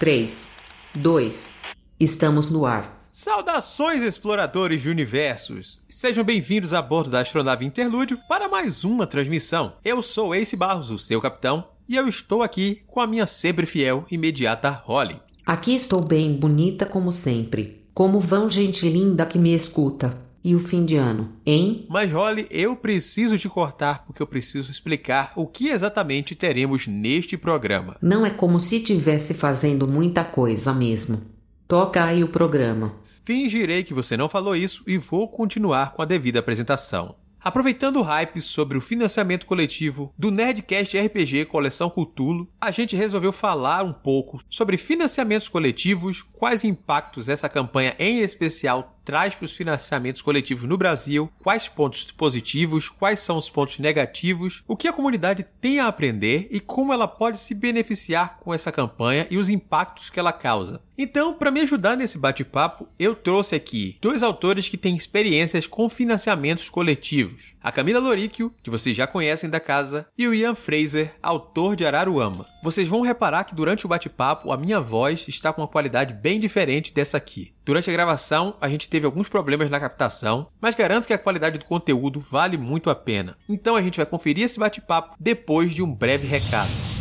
3, 2, estamos no ar. Saudações, exploradores de universos! Sejam bem-vindos a bordo da astronave Interlúdio para mais uma transmissão. Eu sou Ace Barros, o seu capitão, e eu estou aqui com a minha sempre fiel e imediata Holly. Aqui estou bem, bonita como sempre. Como vão, gente linda que me escuta? E o fim de ano, hein? Mas, Holly, eu preciso te cortar porque eu preciso explicar o que exatamente teremos neste programa. Não é como se tivesse fazendo muita coisa mesmo. Toca aí o programa. Fingirei que você não falou isso e vou continuar com a devida apresentação. Aproveitando o hype sobre o financiamento coletivo do Nerdcast RPG Coleção Cutulo, a gente resolveu falar um pouco sobre financiamentos coletivos, quais impactos essa campanha em especial traz para os financiamentos coletivos no Brasil, quais pontos positivos, quais são os pontos negativos, o que a comunidade tem a aprender e como ela pode se beneficiar com essa campanha e os impactos que ela causa. Então, para me ajudar nesse bate-papo, eu trouxe aqui dois autores que têm experiências com financiamentos coletivos. A Camila Loríquio, que vocês já conhecem da casa, e o Ian Fraser, autor de Araruama. Vocês vão reparar que durante o bate-papo a minha voz está com uma qualidade bem diferente dessa aqui. Durante a gravação, a gente teve alguns problemas na captação, mas garanto que a qualidade do conteúdo vale muito a pena. Então a gente vai conferir esse bate-papo depois de um breve recado.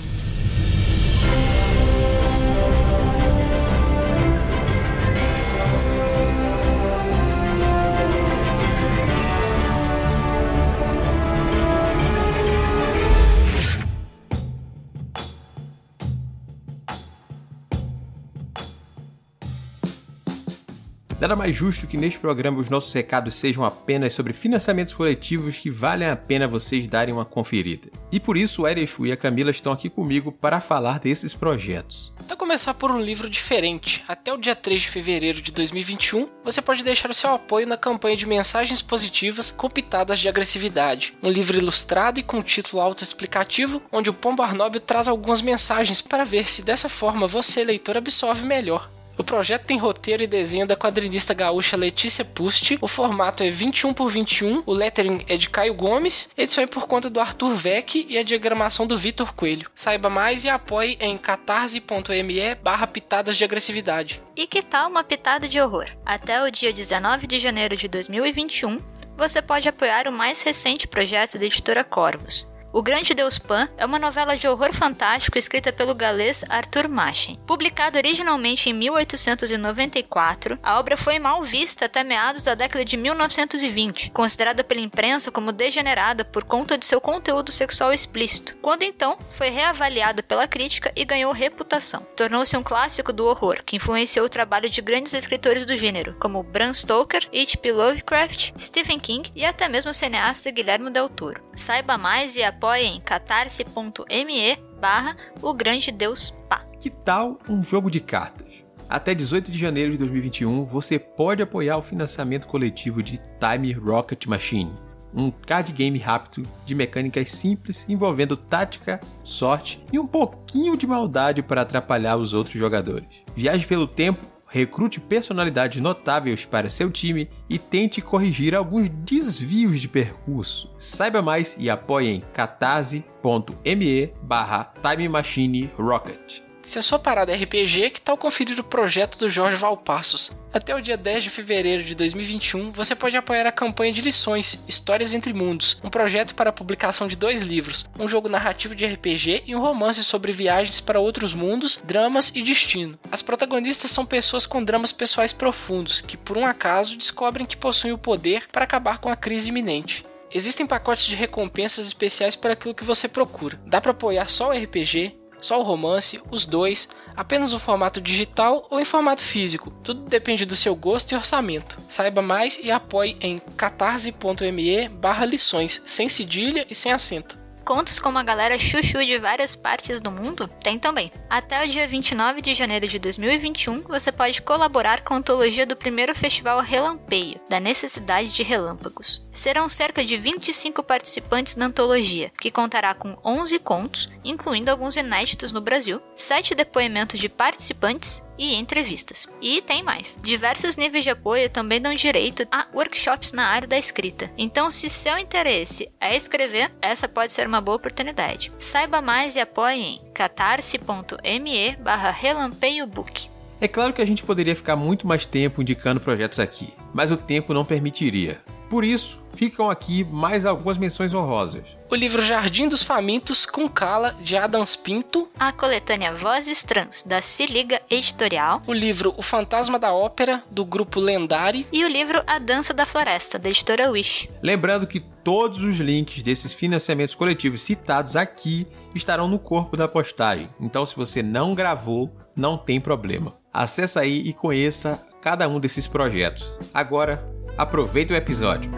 Nada mais justo que neste programa os nossos recados sejam apenas sobre financiamentos coletivos que valem a pena vocês darem uma conferida. E por isso o Erechu e a Camila estão aqui comigo para falar desses projetos. Para começar por um livro diferente, até o dia 3 de fevereiro de 2021, você pode deixar o seu apoio na campanha de mensagens positivas com pitadas de agressividade. Um livro ilustrado e com título autoexplicativo, onde o Pombo Arnóbio traz algumas mensagens para ver se dessa forma você, leitor, absorve melhor. O projeto tem roteiro e desenho da quadrinista gaúcha Letícia Pusti. O formato é 21 por 21, o lettering é de Caio Gomes, edição é por conta do Arthur Vec e a diagramação do Vitor Coelho. Saiba mais e apoie em catarse.me barra pitadas de agressividade. E que tal uma pitada de horror? Até o dia 19 de janeiro de 2021, você pode apoiar o mais recente projeto da editora Corvos. O Grande Deus Pan é uma novela de horror fantástico escrita pelo galês Arthur Machen. Publicada originalmente em 1894, a obra foi mal vista até meados da década de 1920, considerada pela imprensa como degenerada por conta de seu conteúdo sexual explícito. Quando então foi reavaliada pela crítica e ganhou reputação. Tornou-se um clássico do horror, que influenciou o trabalho de grandes escritores do gênero, como Bram Stoker, H.P. Lovecraft, Stephen King e até mesmo o cineasta Guilherme Del Toro. Saiba mais e apoie em catarse.me barra o grande Deus Pá. Que tal um jogo de cartas? Até 18 de janeiro de 2021, você pode apoiar o financiamento coletivo de Time Rocket Machine, um card game rápido de mecânicas simples envolvendo tática, sorte e um pouquinho de maldade para atrapalhar os outros jogadores. Viaje pelo tempo recrute personalidades notáveis para seu time e tente corrigir alguns desvios de percurso. Saiba mais e apoie em catarse.me barra Time Machine Rocket. Se a sua parada é RPG, que tal conferir o projeto do Jorge Valpassos? Até o dia 10 de fevereiro de 2021, você pode apoiar a campanha de lições Histórias entre Mundos, um projeto para a publicação de dois livros, um jogo narrativo de RPG e um romance sobre viagens para outros mundos, dramas e destino. As protagonistas são pessoas com dramas pessoais profundos, que por um acaso descobrem que possuem o poder para acabar com a crise iminente. Existem pacotes de recompensas especiais para aquilo que você procura. Dá para apoiar só o RPG, só o romance, os dois, apenas o formato digital ou em formato físico. Tudo depende do seu gosto e orçamento. Saiba mais e apoie em catarse.me barra lições, sem cedilha e sem acento contos com uma galera chuchu de várias partes do mundo? Tem também. Até o dia 29 de janeiro de 2021, você pode colaborar com a antologia do primeiro festival Relampeio, da necessidade de relâmpagos. Serão cerca de 25 participantes na antologia, que contará com 11 contos, incluindo alguns inéditos no Brasil, 7 depoimentos de participantes e entrevistas. E tem mais. Diversos níveis de apoio também dão direito a workshops na área da escrita. Então, se seu interesse é escrever, essa pode ser uma boa oportunidade. Saiba mais e apoie em catarse.me barra relampeiobook. É claro que a gente poderia ficar muito mais tempo indicando projetos aqui, mas o tempo não permitiria. Por isso, ficam aqui mais algumas menções honrosas. O livro Jardim dos Famintos com Cala, de Adams Pinto. A coletânea Vozes Trans, da Se Liga Editorial. O livro O Fantasma da Ópera, do grupo Lendário. E o livro A Dança da Floresta, da editora Wish. Lembrando que todos os links desses financiamentos coletivos citados aqui estarão no corpo da postagem. Então, se você não gravou, não tem problema. Acesse aí e conheça cada um desses projetos. Agora, Aproveita o episódio.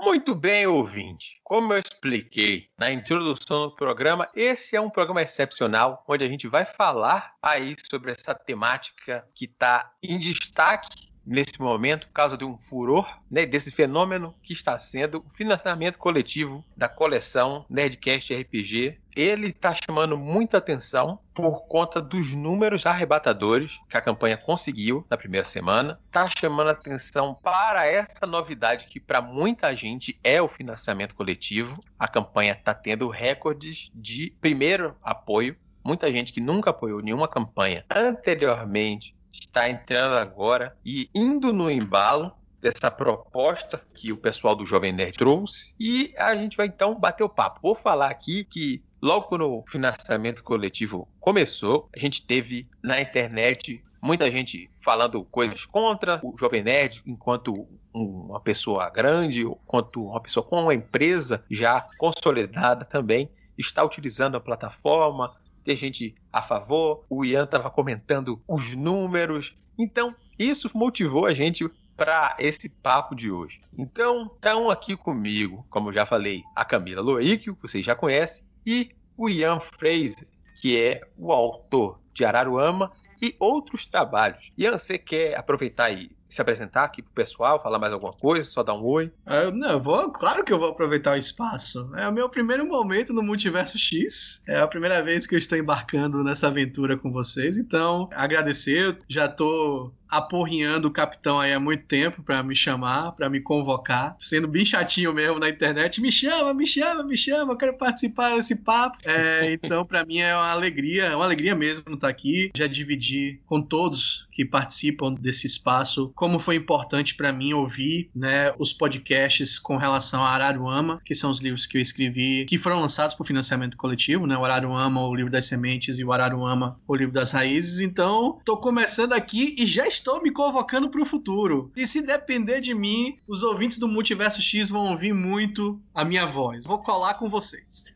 Muito bem, ouvinte. Como eu expliquei na introdução do programa, esse é um programa excepcional onde a gente vai falar aí sobre essa temática que está em destaque nesse momento por causa de um furor, né, desse fenômeno que está sendo o financiamento coletivo da coleção Nerdcast RPG. Ele está chamando muita atenção por conta dos números arrebatadores que a campanha conseguiu na primeira semana. Está chamando atenção para essa novidade que para muita gente é o financiamento coletivo. A campanha está tendo recordes de primeiro apoio muita gente que nunca apoiou nenhuma campanha anteriormente está entrando agora e indo no embalo dessa proposta que o pessoal do Jovem Nerd trouxe e a gente vai então bater o papo. Vou falar aqui que logo quando o financiamento coletivo começou, a gente teve na internet muita gente falando coisas contra o Jovem Nerd enquanto uma pessoa grande, enquanto uma pessoa com uma empresa já consolidada também está utilizando a plataforma, tem gente a favor, o Ian estava comentando os números. Então, isso motivou a gente para esse papo de hoje. Então, estão aqui comigo, como já falei, a Camila Loic, que vocês já conhecem, e o Ian Fraser, que é o autor de Araruama e outros trabalhos. Ian, você quer aproveitar aí se apresentar aqui pro pessoal, falar mais alguma coisa, só dar um oi? Eu, não, eu vou, claro que eu vou aproveitar o espaço. É o meu primeiro momento no Multiverso X. É a primeira vez que eu estou embarcando nessa aventura com vocês. Então, agradecer. Já tô aporrinhando o capitão aí há muito tempo para me chamar, para me convocar, sendo bem chatinho mesmo na internet. Me chama, me chama, me chama, eu quero participar desse papo. É, então, para mim é uma alegria, é uma alegria mesmo estar aqui. Já dividi com todos que participam desse espaço como foi importante para mim ouvir né, os podcasts com relação a Araruama, que são os livros que eu escrevi, que foram lançados por financiamento coletivo, né? O Araruama, o livro das sementes, e o Araruama, o livro das raízes. Então, tô começando aqui e já estou me convocando para o futuro. E se depender de mim, os ouvintes do Multiverso X vão ouvir muito a minha voz. Vou colar com vocês.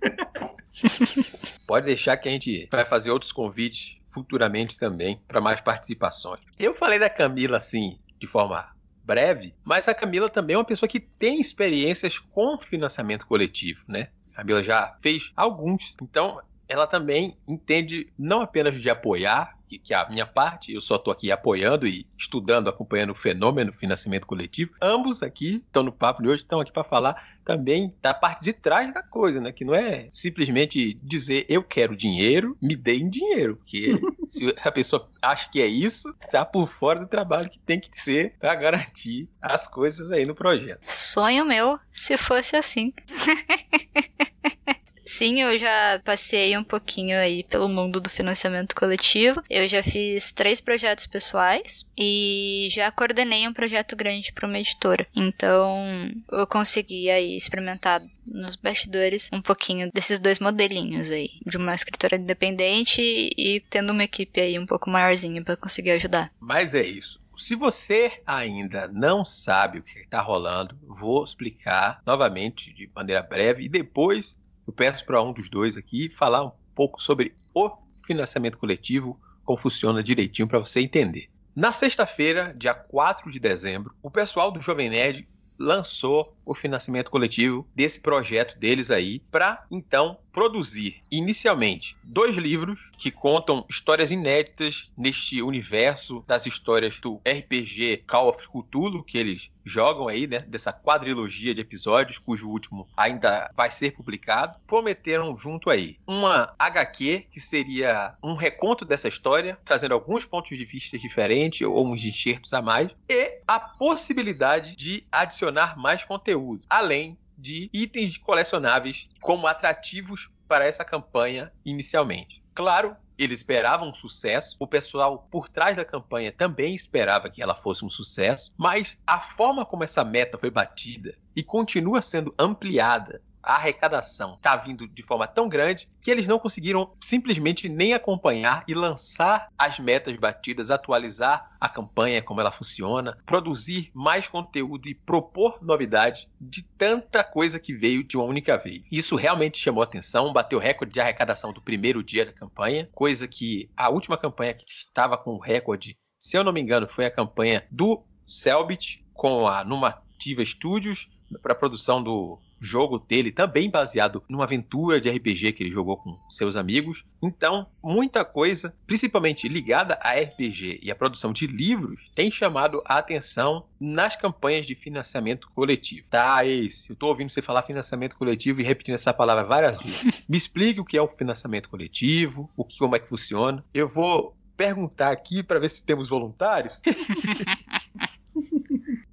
Pode deixar que a gente vai fazer outros convites futuramente também para mais participações. Eu falei da Camila assim de forma breve, mas a Camila também é uma pessoa que tem experiências com financiamento coletivo, né? A Camila já fez alguns, então ela também entende não apenas de apoiar, que, que a minha parte, eu só estou aqui apoiando e estudando, acompanhando o fenômeno financiamento coletivo. Ambos aqui estão no papo de hoje, estão aqui para falar também da parte de trás da coisa, né? Que não é simplesmente dizer eu quero dinheiro, me deem dinheiro. Porque se a pessoa acha que é isso, está por fora do trabalho que tem que ser para garantir as coisas aí no projeto. Sonho meu, se fosse assim. Sim, eu já passei um pouquinho aí pelo mundo do financiamento coletivo. Eu já fiz três projetos pessoais e já coordenei um projeto grande para uma editora. Então, eu consegui aí experimentar nos bastidores um pouquinho desses dois modelinhos aí, de uma escritora independente e tendo uma equipe aí um pouco maiorzinha para conseguir ajudar. Mas é isso. Se você ainda não sabe o que está rolando, vou explicar novamente de maneira breve e depois eu peço para um dos dois aqui falar um pouco sobre o financiamento coletivo, como funciona direitinho para você entender. Na sexta-feira, dia 4 de dezembro, o pessoal do Jovem Nerd lançou o financiamento coletivo desse projeto deles aí, para então produzir inicialmente dois livros que contam histórias inéditas neste universo das histórias do RPG Call of Cthulhu que eles jogam aí, né, dessa quadrilogia de episódios, cujo último ainda vai ser publicado, prometeram junto aí uma HQ que seria um reconto dessa história, trazendo alguns pontos de vista diferentes ou uns enxertos a mais, e a possibilidade de adicionar mais conteúdo, além de itens colecionáveis como atrativos para essa campanha inicialmente. Claro, eles esperavam um sucesso, o pessoal por trás da campanha também esperava que ela fosse um sucesso, mas a forma como essa meta foi batida e continua sendo ampliada a arrecadação está vindo de forma tão grande que eles não conseguiram simplesmente nem acompanhar e lançar as metas batidas, atualizar a campanha, como ela funciona, produzir mais conteúdo e propor novidades de tanta coisa que veio de uma única vez. Isso realmente chamou atenção, bateu recorde de arrecadação do primeiro dia da campanha, coisa que a última campanha que estava com o recorde, se eu não me engano, foi a campanha do Selbit com a Numativa Studios para a produção do jogo dele também baseado numa aventura de RPG que ele jogou com seus amigos. Então, muita coisa, principalmente ligada a RPG e a produção de livros, tem chamado a atenção nas campanhas de financiamento coletivo. Tá, Ace, eu tô ouvindo você falar financiamento coletivo e repetindo essa palavra várias vezes. Me explique o que é o financiamento coletivo, o que como é que funciona. Eu vou perguntar aqui para ver se temos voluntários.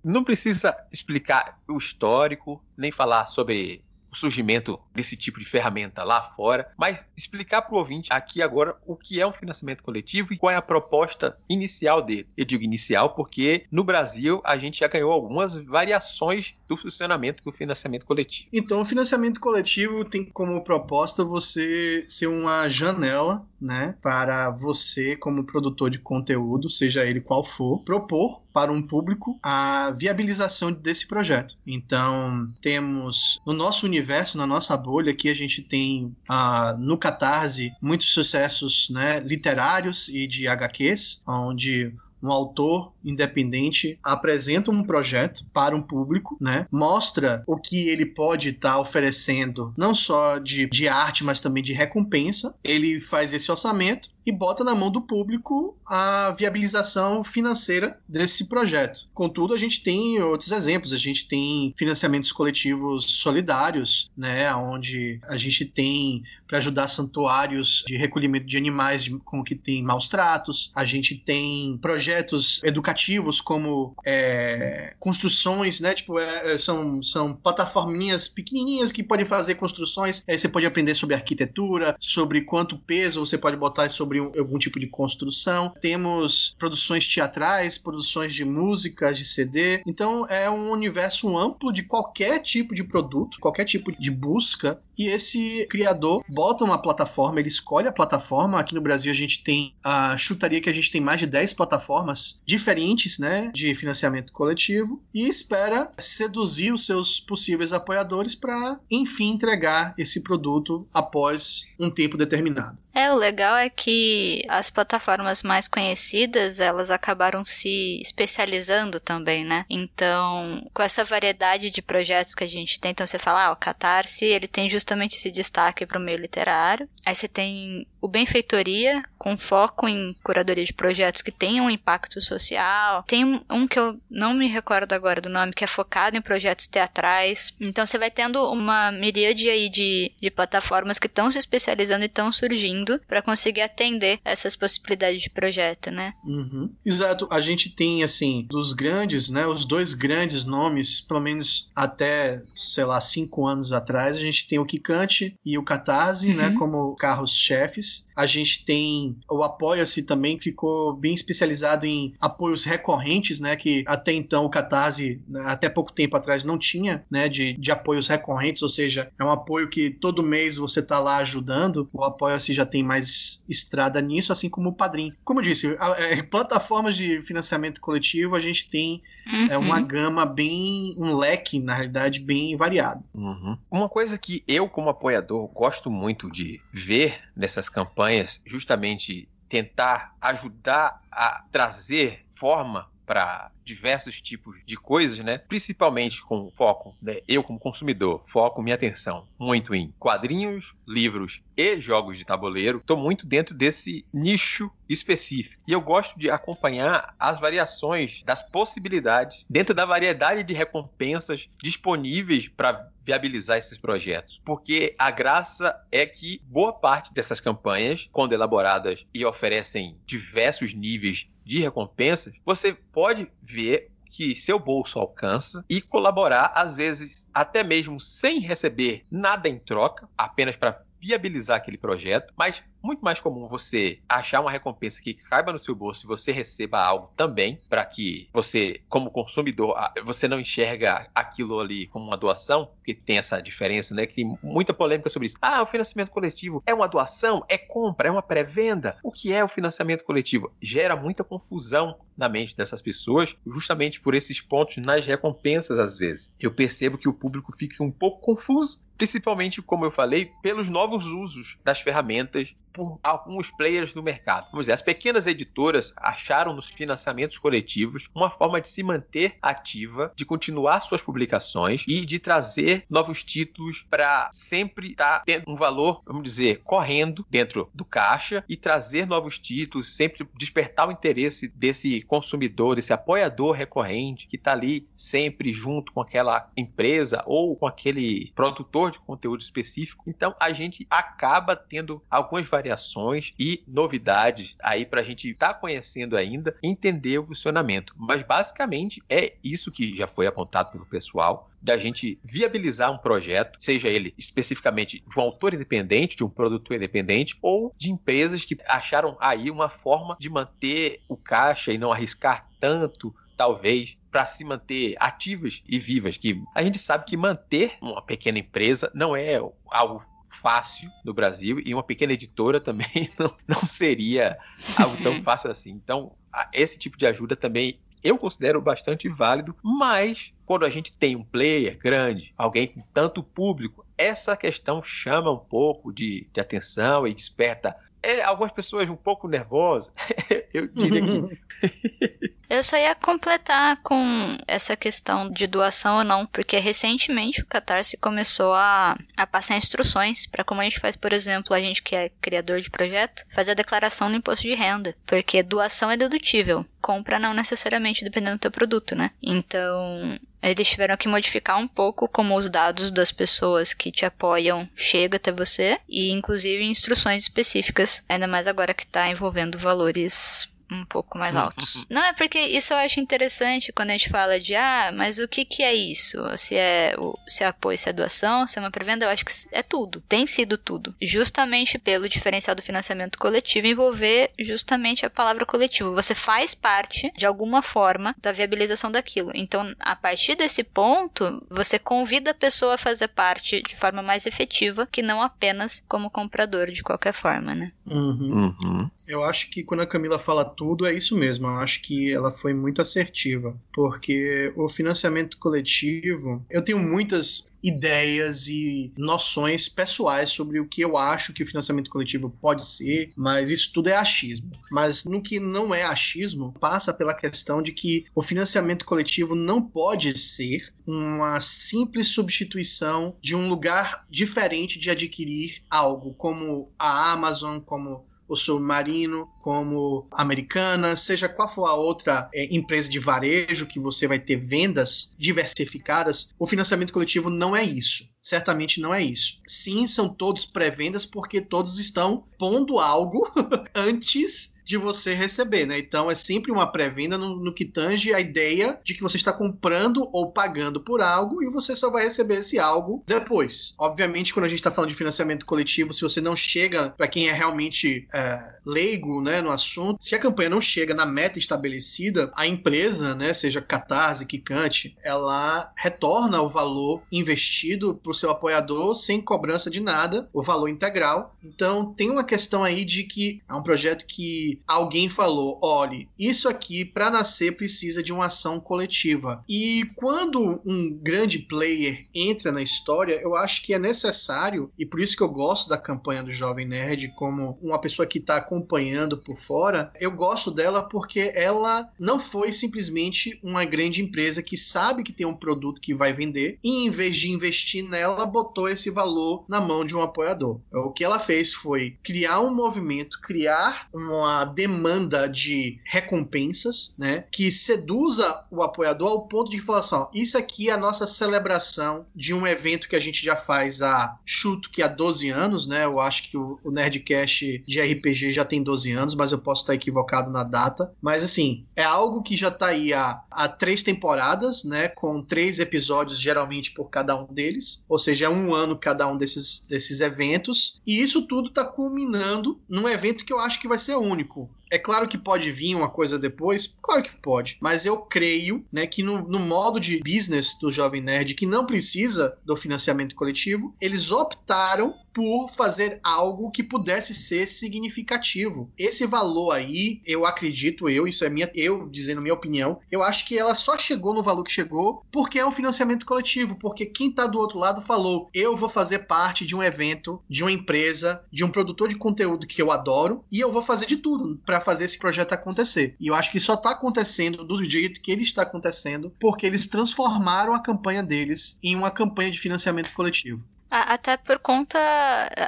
Não precisa explicar o histórico, nem falar sobre o surgimento desse tipo de ferramenta lá fora, mas explicar para o ouvinte aqui agora o que é um financiamento coletivo e qual é a proposta inicial dele. Eu digo inicial porque no Brasil a gente já ganhou algumas variações do funcionamento do financiamento coletivo. Então, o financiamento coletivo tem como proposta você ser uma janela, né, para você como produtor de conteúdo, seja ele qual for, propor para um público a viabilização desse projeto. Então, temos no nosso universo, na nossa bolha, aqui a gente tem ah, no Catarse muitos sucessos né, literários e de HQs, onde um autor independente apresenta um projeto para um público, né? Mostra o que ele pode estar tá oferecendo, não só de, de arte, mas também de recompensa. Ele faz esse orçamento e bota na mão do público a viabilização financeira desse projeto. Contudo, a gente tem outros exemplos. A gente tem financiamentos coletivos solidários, né, onde a gente tem para ajudar santuários de recolhimento de animais com que tem maus tratos. A gente tem projetos educativos como é, construções, né, tipo é, são, são plataforminhas pequenininhas que podem fazer construções. Aí você pode aprender sobre arquitetura, sobre quanto peso você pode botar sobre sobre um, algum tipo de construção. Temos produções teatrais, produções de música, de CD. Então é um universo amplo de qualquer tipo de produto, qualquer tipo de busca. E esse criador bota uma plataforma, ele escolhe a plataforma. Aqui no Brasil a gente tem a chutaria que a gente tem mais de 10 plataformas diferentes, né, de financiamento coletivo e espera seduzir os seus possíveis apoiadores para enfim entregar esse produto após um tempo determinado. É, o legal é que as plataformas mais conhecidas, elas acabaram se especializando também, né? Então, com essa variedade de projetos que a gente tem, então você fala, ah, o Catarse, ele tem justamente esse destaque para o meio literário. Aí você tem o Benfeitoria, com foco em curadoria de projetos que tenham um impacto social. Tem um que eu não me recordo agora do nome, que é focado em projetos teatrais. Então você vai tendo uma miríade aí de, de plataformas que estão se especializando e estão surgindo para conseguir atender essas possibilidades de projeto, né? Uhum. Exato. A gente tem, assim, dos grandes, né, os dois grandes nomes, pelo menos até, sei lá, cinco anos atrás, a gente tem o Kikante e o Catarse, né, uhum. né, como carros-chefes is a gente tem o Apoia-se também, ficou bem especializado em apoios recorrentes, né? Que até então o Catarse, até pouco tempo atrás, não tinha, né? De, de apoios recorrentes, ou seja, é um apoio que todo mês você tá lá ajudando. O Apoia-se já tem mais estrada nisso, assim como o Padrim. Como eu disse, a, a, é, plataformas de financiamento coletivo, a gente tem uhum. é, uma gama bem. um leque, na realidade, bem variado. Uhum. Uma coisa que eu, como apoiador, gosto muito de ver nessas campanhas, justamente tentar ajudar a trazer forma para diversos tipos de coisas, né? Principalmente com foco, né? Eu como consumidor, foco minha atenção muito em quadrinhos, livros e jogos de tabuleiro. Estou muito dentro desse nicho específico. E eu gosto de acompanhar as variações das possibilidades dentro da variedade de recompensas disponíveis para viabilizar esses projetos. Porque a graça é que boa parte dessas campanhas, quando elaboradas e oferecem diversos níveis de recompensas, você pode ver que seu bolso alcança e colaborar, às vezes, até mesmo sem receber nada em troca, apenas para viabilizar aquele projeto, mas muito mais comum você achar uma recompensa que caiba no seu bolso e você receba algo também, para que você, como consumidor, você não enxerga aquilo ali como uma doação, porque tem essa diferença, né? Que tem muita polêmica sobre isso. Ah, o financiamento coletivo é uma doação? É compra? É uma pré-venda? O que é o financiamento coletivo? Gera muita confusão na mente dessas pessoas, justamente por esses pontos nas recompensas, às vezes. Eu percebo que o público fica um pouco confuso, principalmente, como eu falei, pelos novos usos das ferramentas por alguns players do mercado. Vamos dizer, as pequenas editoras acharam nos financiamentos coletivos uma forma de se manter ativa, de continuar suas publicações e de trazer novos títulos para sempre estar tá tendo um valor, vamos dizer, correndo dentro do caixa e trazer novos títulos, sempre despertar o interesse desse consumidor, desse apoiador recorrente que está ali sempre junto com aquela empresa ou com aquele produtor de conteúdo específico. Então a gente acaba tendo algumas variações variações e novidades aí para a gente estar tá conhecendo ainda, entender o funcionamento. Mas basicamente é isso que já foi apontado pelo pessoal da gente viabilizar um projeto, seja ele especificamente de um autor independente, de um produtor independente, ou de empresas que acharam aí uma forma de manter o caixa e não arriscar tanto, talvez, para se manter ativas e vivas. Que a gente sabe que manter uma pequena empresa não é algo fácil no Brasil e uma pequena editora também não, não seria algo tão fácil assim. Então, esse tipo de ajuda também eu considero bastante válido, mas quando a gente tem um player grande, alguém com tanto público, essa questão chama um pouco de, de atenção e desperta é, algumas pessoas um pouco nervosas. eu diria que. eu só ia completar com essa questão de doação ou não, porque recentemente o Catarse começou a, a passar instruções para como a gente faz, por exemplo, a gente que é criador de projeto, fazer a declaração no imposto de renda, porque doação é dedutível, compra não necessariamente, dependendo do teu produto, né? Então, eles tiveram que modificar um pouco como os dados das pessoas que te apoiam chegam até você e inclusive instruções específicas, ainda mais agora que está envolvendo valores um pouco mais altos. Não, é porque isso eu acho interessante quando a gente fala de, ah, mas o que que é isso? Se é, se é apoio, se é doação, se é uma pré-venda, eu acho que é tudo. Tem sido tudo. Justamente pelo diferencial do financiamento coletivo envolver justamente a palavra coletivo. Você faz parte, de alguma forma, da viabilização daquilo. Então, a partir desse ponto, você convida a pessoa a fazer parte de forma mais efetiva, que não apenas como comprador de qualquer forma, né? Uhum. Uhum. Eu acho que quando a Camila fala tudo, é isso mesmo. Eu acho que ela foi muito assertiva. Porque o financiamento coletivo, eu tenho muitas ideias e noções pessoais sobre o que eu acho que o financiamento coletivo pode ser, mas isso tudo é achismo. Mas no que não é achismo, passa pela questão de que o financiamento coletivo não pode ser uma simples substituição de um lugar diferente de adquirir algo, como a Amazon, como o Submarino, como Americana, seja qual for a outra é, empresa de varejo que você vai ter vendas diversificadas, o financiamento coletivo não é isso. Certamente não é isso. Sim, são todos pré-vendas porque todos estão pondo algo antes de você receber, né? Então é sempre uma pré-venda no, no, que tange a ideia de que você está comprando ou pagando por algo e você só vai receber esse algo depois. Obviamente, quando a gente está falando de financiamento coletivo, se você não chega, para quem é realmente é, leigo né, no assunto, se a campanha não chega na meta estabelecida, a empresa, né, seja Catarse, Kikante, ela retorna o valor investido para o seu apoiador sem cobrança de nada, o valor integral. Então tem uma questão aí de que é um projeto que alguém falou: olhe, isso aqui para nascer precisa de uma ação coletiva. E quando um grande player entra na história, eu acho que é necessário, e por isso que eu gosto da campanha do Jovem Nerd como uma pessoa que está acompanhando por fora, eu gosto dela porque ela não foi simplesmente uma grande empresa que sabe que tem um produto que vai vender e em vez de investir nela, botou esse valor na mão de um apoiador. O que ela fez foi criar um movimento, criar uma demanda de recompensas, né, que seduza o apoiador ao ponto de falar assim, ó, isso aqui é a nossa celebração de um evento que a gente já faz há chuto que há 12 anos, né? Eu acho que o, Nerdcast de RPG já tem 12 anos, mas eu posso estar equivocado na data. Mas assim, é algo que já está aí há, há três temporadas, né? Com três episódios geralmente por cada um deles. Ou seja, é um ano cada um desses, desses eventos. E isso tudo está culminando num evento que eu acho que vai ser único único é claro que pode vir uma coisa depois, claro que pode, mas eu creio né, que no, no, modo de business do Jovem Nerd, que não precisa do financiamento coletivo, eles optaram por fazer algo que pudesse ser significativo. Esse valor aí, eu acredito eu, isso é minha, eu dizendo minha opinião, eu acho que ela só chegou no valor que chegou porque é um financiamento coletivo, porque quem está do outro lado falou, eu vou fazer parte de um evento, de uma empresa, de um produtor de conteúdo que eu adoro e eu vou fazer de tudo para fazer esse projeto acontecer. E eu acho que só está acontecendo do jeito que ele está acontecendo, porque eles transformaram a campanha deles em uma campanha de financiamento coletivo. Até por conta,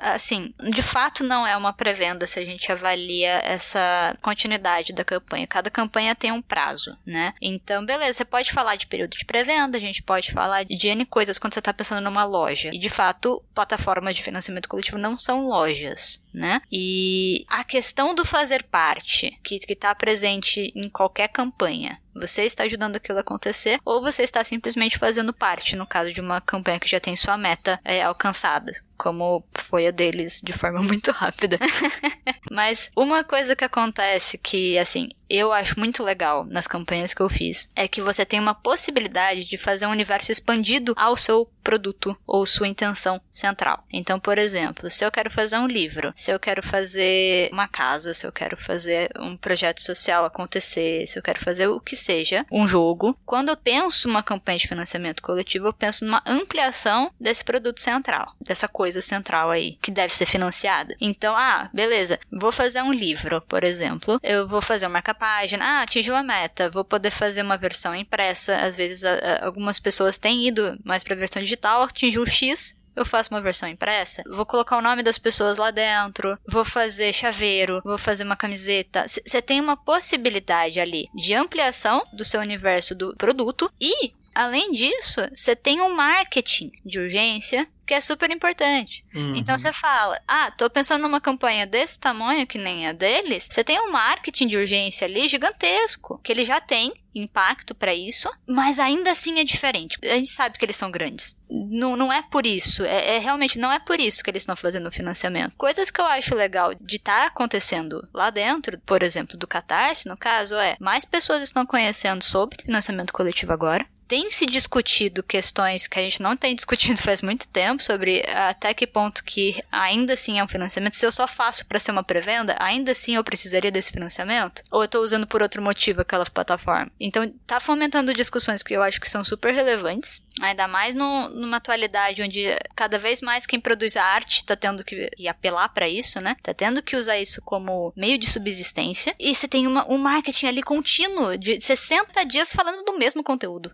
assim, de fato não é uma pré-venda se a gente avalia essa continuidade da campanha. Cada campanha tem um prazo, né? Então, beleza, você pode falar de período de pré-venda, a gente pode falar de N coisas quando você está pensando numa loja. E de fato, plataformas de financiamento coletivo não são lojas, né? E a questão do fazer parte, que está presente em qualquer campanha, você está ajudando aquilo a acontecer ou você está simplesmente fazendo parte, no caso de uma campanha que já tem sua meta é, alcançada como foi a deles de forma muito rápida. Mas uma coisa que acontece que, assim, eu acho muito legal nas campanhas que eu fiz é que você tem uma possibilidade de fazer um universo expandido ao seu produto ou sua intenção central. Então, por exemplo, se eu quero fazer um livro, se eu quero fazer uma casa, se eu quero fazer um projeto social acontecer, se eu quero fazer o que seja, um jogo, quando eu penso uma campanha de financiamento coletivo, eu penso numa ampliação desse produto central, dessa coisa coisa central aí que deve ser financiada. Então, ah, beleza, vou fazer um livro, por exemplo, eu vou fazer uma marca-página, ah, atingiu a meta, vou poder fazer uma versão impressa. Às vezes, algumas pessoas têm ido mais para a versão digital, atingiu o X, eu faço uma versão impressa, vou colocar o nome das pessoas lá dentro, vou fazer chaveiro, vou fazer uma camiseta. Você tem uma possibilidade ali de ampliação do seu universo do produto e Além disso, você tem um marketing de urgência que é super importante. Uhum. Então você fala: "Ah, tô pensando numa campanha desse tamanho que nem a deles". Você tem um marketing de urgência ali gigantesco, que ele já tem impacto para isso, mas ainda assim é diferente. A gente sabe que eles são grandes. Não, não é por isso, é, é realmente não é por isso que eles estão fazendo o financiamento. Coisas que eu acho legal de estar tá acontecendo lá dentro, por exemplo, do Catarse, no caso, é mais pessoas estão conhecendo sobre financiamento coletivo agora tem se discutido questões que a gente não tem discutido faz muito tempo sobre até que ponto que ainda assim é um financiamento. Se eu só faço para ser uma pré-venda, ainda assim eu precisaria desse financiamento? Ou eu estou usando por outro motivo aquela plataforma? Então tá fomentando discussões que eu acho que são super relevantes, ainda mais no, numa atualidade onde cada vez mais quem produz a arte está tendo que apelar para isso, né? Tá tendo que usar isso como meio de subsistência. E você tem uma, um marketing ali contínuo de 60 dias falando do mesmo conteúdo.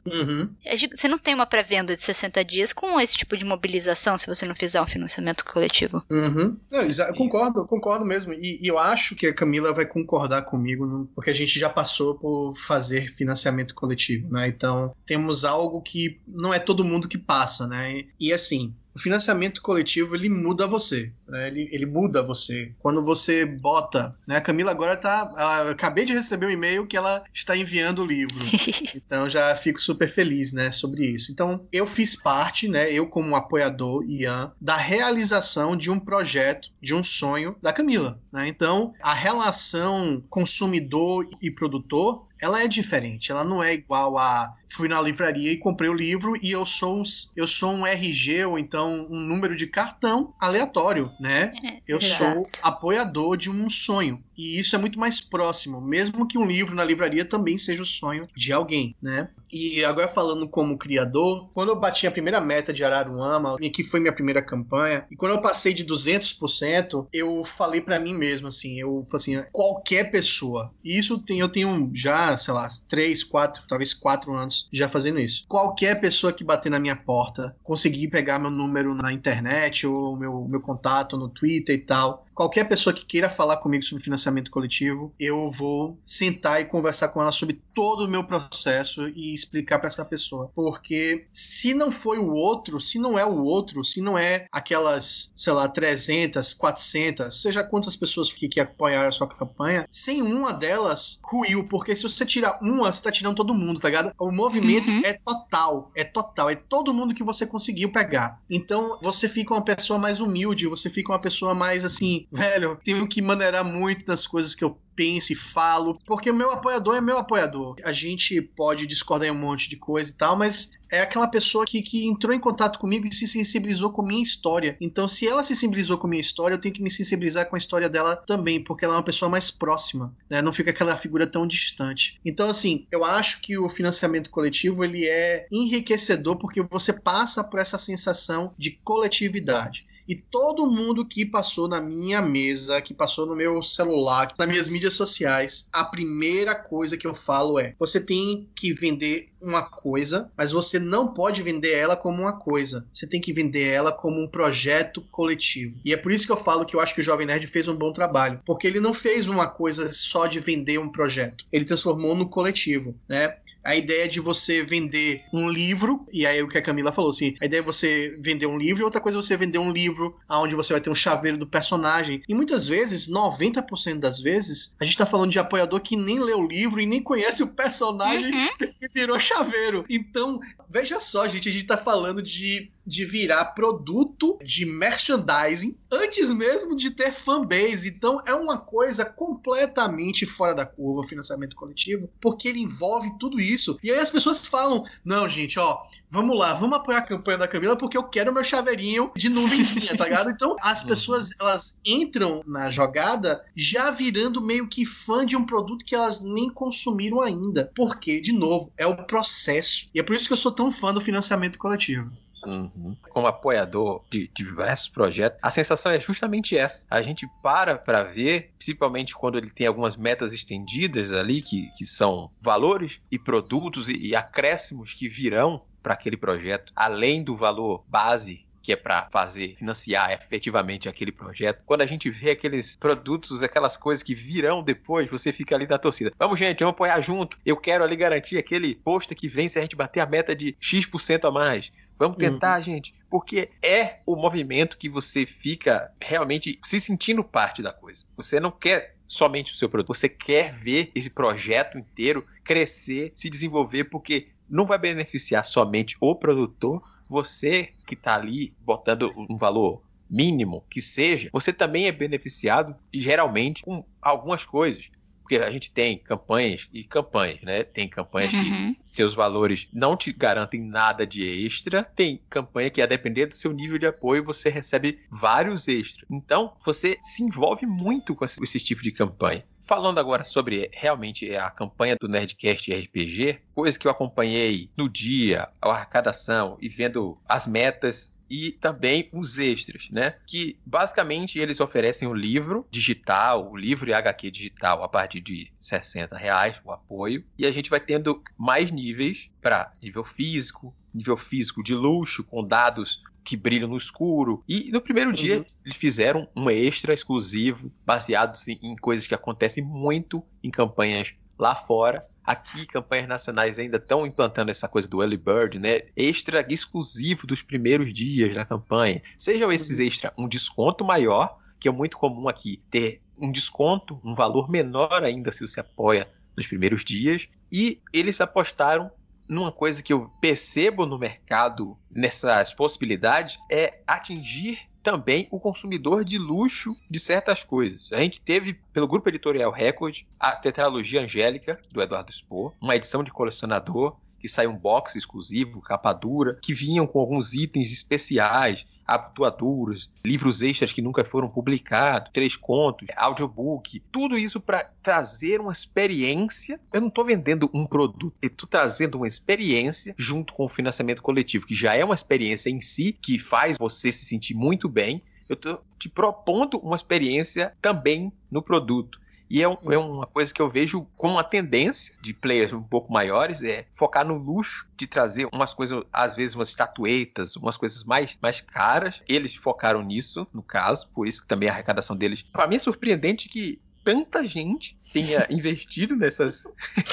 Você não tem uma pré-venda de 60 dias com esse tipo de mobilização se você não fizer um financiamento coletivo. Uhum. Não, eu concordo, concordo mesmo. E, e, eu acho que a Camila vai concordar comigo, no, porque a gente já passou por fazer financiamento coletivo, né? Então temos algo que não é todo mundo que passa, né? e, e assim, o financiamento coletivo ele muda você, né? ele, ele muda você. Quando você bota, né? A Camila agora tá, ela, acabei de receber um e-mail que ela está enviando o livro, então já fico super feliz, né, sobre isso. Então eu fiz parte, né, eu como apoiador Ian, da realização de um projeto, de um sonho da Camila, né? Então a relação consumidor e produtor ela é diferente. Ela não é igual a fui na livraria e comprei o livro e eu sou um, eu sou um RG ou então um número de cartão aleatório, né? É, eu Exato. sou apoiador de um sonho. E isso é muito mais próximo, mesmo que um livro na livraria também seja o sonho de alguém, né? E agora falando como criador, quando eu bati a primeira meta de Araruama, que foi minha primeira campanha, e quando eu passei de 200%, eu falei para mim mesmo assim, eu falei assim, qualquer pessoa. E isso tem, eu tenho já, sei lá, 3, 4, talvez 4 anos já fazendo isso. Qualquer pessoa que bater na minha porta, conseguir pegar meu número na internet ou meu, meu contato no Twitter e tal, qualquer pessoa que queira falar comigo sobre financiamento coletivo, eu vou sentar e conversar com ela sobre todo o meu processo e explicar para essa pessoa. Porque se não foi o outro, se não é o outro, se não é aquelas, sei lá, 300, 400, seja quantas pessoas que, que apoiaram a sua campanha, sem uma delas ruiu, porque se você tirar uma, você tá tirando todo mundo, tá ligado? O movimento uhum. é total, é total, é todo mundo que você conseguiu pegar. Então você fica uma pessoa mais humilde, você fica uma pessoa mais assim, velho, tenho que maneirar muito das coisas que eu penso e falo, porque o meu apoiador é meu apoiador. A gente pode discordar em um monte de coisa e tal, mas é aquela pessoa que, que entrou em contato comigo e se sensibilizou com minha história. Então, se ela se sensibilizou com minha história, eu tenho que me sensibilizar com a história dela também, porque ela é uma pessoa mais próxima, né? Não fica aquela figura tão distante. Então, assim, eu acho que o financiamento coletivo ele é enriquecedor porque você passa por essa sensação de coletividade. E todo mundo que passou na minha mesa, que passou no meu celular, nas minhas mídias sociais, a primeira coisa que eu falo é: você tem que vender uma coisa, mas você não pode vender ela como uma coisa. Você tem que vender ela como um projeto coletivo. E é por isso que eu falo que eu acho que o Jovem Nerd fez um bom trabalho, porque ele não fez uma coisa só de vender um projeto. Ele transformou no coletivo, né? A ideia de você vender um livro, e aí o que a Camila falou, assim, a ideia é você vender um livro, e outra coisa é você vender um livro onde você vai ter um chaveiro do personagem. E muitas vezes, 90% das vezes, a gente tá falando de apoiador que nem lê o livro e nem conhece o personagem uhum. que virou chaveiro. Então, veja só, gente, a gente tá falando de de virar produto de merchandising antes mesmo de ter fanbase. Então é uma coisa completamente fora da curva o financiamento coletivo, porque ele envolve tudo isso. E aí as pessoas falam: "Não, gente, ó, vamos lá, vamos apoiar a campanha da Camila porque eu quero meu chaveirinho de nuvenzinha, tá ligado?" Então as pessoas elas entram na jogada já virando meio que fã de um produto que elas nem consumiram ainda. Porque, de novo, é o processo. E é por isso que eu sou tão fã do financiamento coletivo. Uhum. Como apoiador de, diversos projetos, a sensação é justamente essa. A gente para para ver, principalmente quando ele tem algumas metas estendidas ali, que, que são valores e produtos e, e acréscimos que virão para aquele projeto, além do valor base que é para fazer, financiar efetivamente aquele projeto. Quando a gente vê aqueles produtos, aquelas coisas que virão depois, você fica ali da torcida. Vamos, gente, vamos apoiar junto. Eu quero ali garantir aquele posto que vem se a gente bater a meta de X% a mais. Vamos uhum. tentar, uhum. gente, porque é o movimento que você fica realmente se sentindo parte da coisa. Você não quer somente o seu produto, você quer ver esse projeto inteiro crescer, se desenvolver, porque não vai beneficiar somente o produtor, você que está ali botando um valor mínimo que seja, você também é beneficiado geralmente com algumas coisas porque a gente tem campanhas e campanhas, né? Tem campanhas uhum. que seus valores não te garantem nada de extra, tem campanha que a depender do seu nível de apoio você recebe vários extras. Então você se envolve muito com esse, esse tipo de campanha. Falando agora sobre realmente a campanha do Nerdcast RPG, coisa que eu acompanhei no dia, a arrecadação e vendo as metas e também os extras, né? Que basicamente eles oferecem o livro digital, o livro e HQ digital a partir de 60 reais, o apoio, e a gente vai tendo mais níveis para nível físico, nível físico de luxo, com dados que brilham no escuro. E no primeiro uhum. dia eles fizeram um extra exclusivo, baseado em, em coisas que acontecem muito em campanhas lá fora. Aqui, campanhas nacionais ainda estão implantando essa coisa do early bird, né? Extra exclusivo dos primeiros dias da campanha. Sejam esses uhum. extra um desconto maior, que é muito comum aqui ter um desconto, um valor menor ainda se você apoia nos primeiros dias. E eles apostaram numa coisa que eu percebo no mercado nessas possibilidades é atingir também o consumidor de luxo de certas coisas. A gente teve, pelo grupo editorial Record, a tetralogia Angélica, do Eduardo Spohr, uma edição de colecionador que saiu um box exclusivo, capa dura, que vinham com alguns itens especiais, atuaduras, livros extras que nunca foram publicados, três contos, audiobook, tudo isso para trazer uma experiência. Eu não estou vendendo um produto, eu estou trazendo uma experiência junto com o financiamento coletivo, que já é uma experiência em si, que faz você se sentir muito bem. Eu estou te propondo uma experiência também no produto. E é, é, uma coisa que eu vejo como uma tendência de players um pouco maiores, é focar no luxo de trazer umas coisas, às vezes umas estatuetas, umas coisas mais, mais caras. Eles focaram nisso, no caso, por isso que também a arrecadação deles. Para mim é surpreendente que tanta gente tenha investido nessas,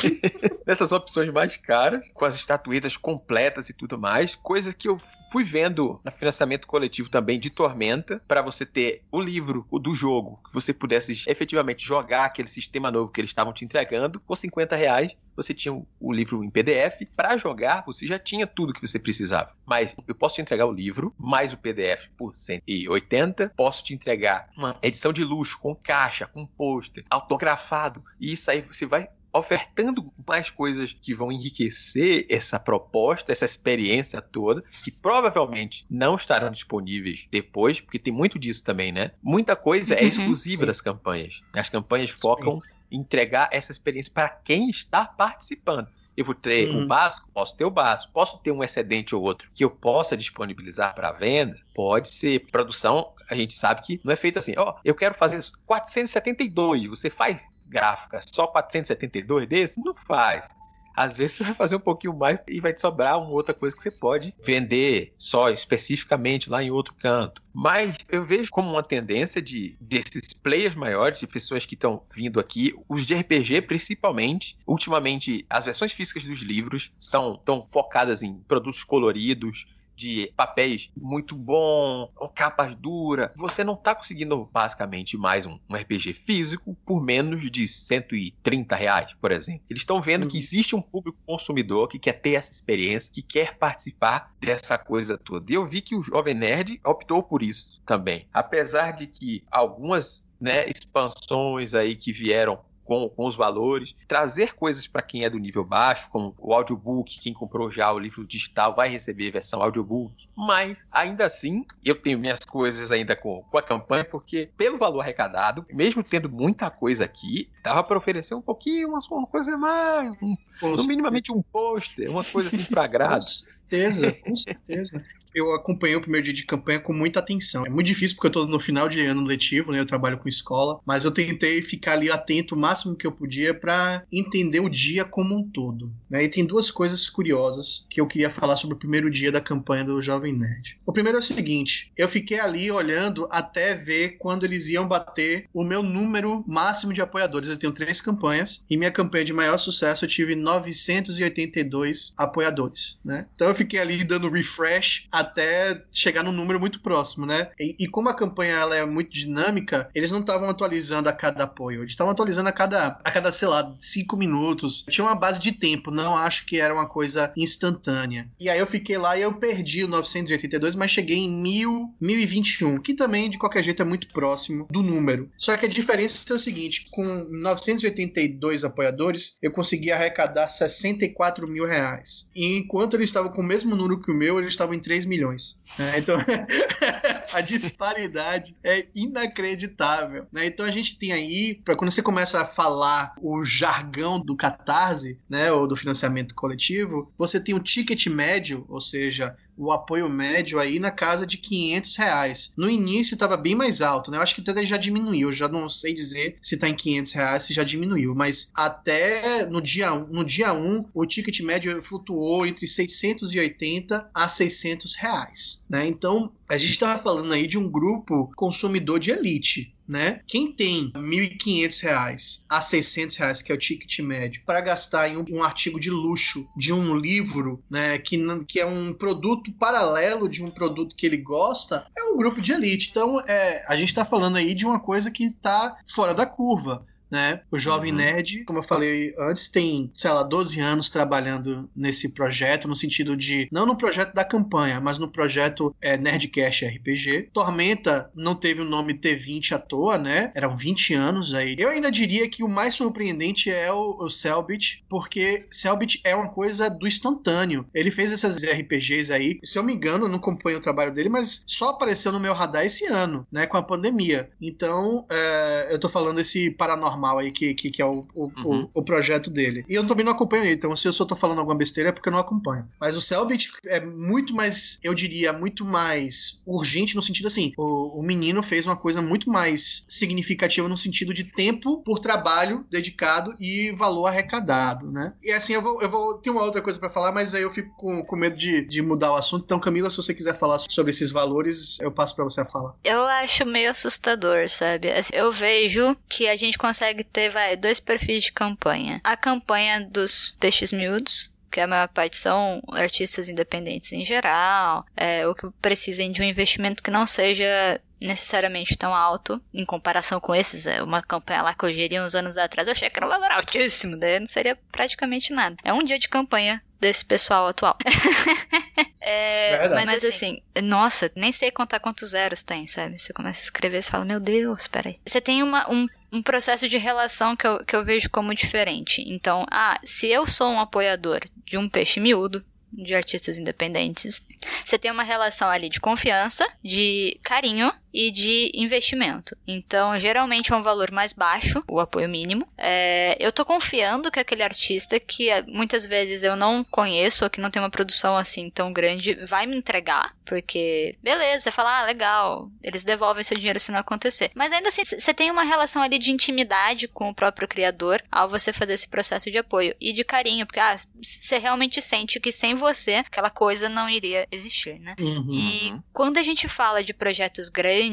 nessas opções mais caras, com as estatuetas completas e tudo mais, coisa que eu fui vendo no financiamento coletivo também de Tormenta, para você ter o livro o do jogo, que você pudesse efetivamente jogar aquele sistema novo que eles estavam te entregando, por 50 reais, você tinha o livro em PDF. Para jogar, você já tinha tudo que você precisava. Mas eu posso te entregar o livro, mais o PDF por 180. Posso te entregar uma edição de luxo, com caixa, com pôster, autografado. E isso aí você vai ofertando mais coisas que vão enriquecer essa proposta, essa experiência toda, que provavelmente não estarão disponíveis depois, porque tem muito disso também, né? Muita coisa é uhum, exclusiva sim. das campanhas. As campanhas focam sim entregar essa experiência para quem está participando. Eu vou ter uhum. o básico, posso ter o básico, posso ter um excedente ou outro que eu possa disponibilizar para venda, pode ser. Produção, a gente sabe que não é feito assim, ó, oh, eu quero fazer 472, você faz gráfica só 472 desses? Não faz. Às vezes você vai fazer um pouquinho mais e vai te sobrar uma outra coisa que você pode vender só especificamente lá em outro canto. Mas eu vejo como uma tendência de desses players maiores, de pessoas que estão vindo aqui, os de RPG principalmente. Ultimamente, as versões físicas dos livros são tão focadas em produtos coloridos, de papéis muito bom, capas duras, você não está conseguindo basicamente mais um, um, RPG físico por menos de 130 reais, por exemplo. Eles estão vendo uhum. que existe um público consumidor que quer ter essa experiência, que quer participar dessa coisa toda. E eu vi que o Jovem Nerd optou por isso também. Apesar de que algumas né, expansões aí que vieram com, com os valores, trazer coisas para quem é do nível baixo, como o audiobook, quem comprou já o livro digital vai receber a versão audiobook, mas ainda assim eu tenho minhas coisas ainda com, com a campanha, porque pelo valor arrecadado, mesmo tendo muita coisa aqui, dava para oferecer um pouquinho, uma, uma coisa mais, um, no minimamente um pôster, uma coisa assim para agrado. Com certeza, com certeza eu acompanhei o primeiro dia de campanha com muita atenção. É muito difícil porque eu tô no final de ano letivo, né? Eu trabalho com escola, mas eu tentei ficar ali atento o máximo que eu podia para entender o dia como um todo. Né? E tem duas coisas curiosas que eu queria falar sobre o primeiro dia da campanha do Jovem Nerd. O primeiro é o seguinte: eu fiquei ali olhando até ver quando eles iam bater o meu número máximo de apoiadores. Eu tenho três campanhas e minha campanha de maior sucesso eu tive 982 apoiadores, né? Então eu fiquei ali dando refresh até chegar num número muito próximo, né? E, e como a campanha ela é muito dinâmica, eles não estavam atualizando a cada apoio, eles estavam atualizando a cada, a cada, sei lá, cinco minutos. Tinha uma base de tempo, não acho que era uma coisa instantânea. E aí eu fiquei lá e eu perdi o 982, mas cheguei em 1000, 1021, que também de qualquer jeito é muito próximo do número. Só que a diferença é o seguinte: com 982 apoiadores, eu consegui arrecadar 64 mil reais. E enquanto eles estavam com o mesmo número que o meu, eles estavam em 3 milhões. Né? Então, a disparidade é inacreditável. Né? Então, a gente tem aí, para quando você começa a falar o jargão do catarse, né, ou do financiamento coletivo, você tem o ticket médio, ou seja, o apoio médio aí na casa de 500 reais. No início estava bem mais alto, né? Eu acho que até já diminuiu. Já não sei dizer se está em 500 reais, se já diminuiu. Mas até no dia, no dia 1, o ticket médio flutuou entre 680 a 600 reais, né? Então, a gente estava falando aí de um grupo consumidor de elite, né? Quem tem R$ 1.500 a 600 reais, que é o ticket médio, para gastar em um, um, artigo de luxo de um livro, né, que, que é um produto paralelo de um produto que ele gosta, é um grupo de elite. Então, é, a gente está falando aí de uma coisa que está fora da curva. Né? O Jovem uhum. Nerd, como eu falei antes, tem, sei lá, 12 anos trabalhando nesse projeto, no sentido de, não no projeto da campanha, mas no projeto é, Nerdcast RPG. Tormenta não teve o nome T20 à toa, né? Eram 20 anos aí. Eu ainda diria que o mais surpreendente é o, o Selbit, porque Selbit é uma coisa do instantâneo. Ele fez essas RPGs aí, se eu me engano, não acompanho o trabalho dele, mas só apareceu no meu radar esse ano, né? Com a pandemia. Então, é, eu tô falando esse paranormal aí, que, que, que é o, o, uhum. o, o, projeto dele. E eu também não acompanho ele, então se eu só tô falando alguma besteira é porque eu não acompanho. Mas o Selbit é muito mais, eu diria, muito mais urgente no sentido assim, o, o menino fez uma coisa muito mais significativa no sentido de tempo por trabalho dedicado e valor arrecadado, né? E assim, eu vou, eu vou ter uma outra coisa para falar, mas aí eu fico com, com medo de, de mudar o assunto. Então, Camila, se você quiser falar sobre esses valores, eu passo para você a fala. Eu acho meio assustador, sabe? Assim, eu vejo que a gente consegue ter, vai, dois perfis de campanha. A campanha dos peixes miúdos, que a maior parte são artistas independentes em geral, é, ou que precisem de um investimento que não seja necessariamente tão alto em comparação com esses. É uma campanha lá que eu geria uns anos atrás, eu achei que era um valor altíssimo, daí não seria praticamente nada. É um dia de campanha desse pessoal atual. é, mas, mas, assim, nossa, nem sei contar quantos zeros tem, sabe? Você começa a escrever e fala, meu Deus, peraí. Você tem uma, um, um processo de relação que eu, que eu vejo como diferente. Então, ah, se eu sou um apoiador de um peixe miúdo, de artistas independentes, você tem uma relação ali de confiança, de carinho e de investimento. Então, geralmente é um valor mais baixo, o apoio mínimo. É, eu tô confiando que aquele artista, que é, muitas vezes eu não conheço, ou que não tem uma produção assim tão grande, vai me entregar, porque, beleza, você fala, ah, legal, eles devolvem seu dinheiro se não acontecer. Mas ainda assim, você tem uma relação ali de intimidade com o próprio criador ao você fazer esse processo de apoio e de carinho, porque, ah, você realmente sente que sem você, aquela coisa não iria existir, né? Uhum. E quando a gente fala de projetos grandes,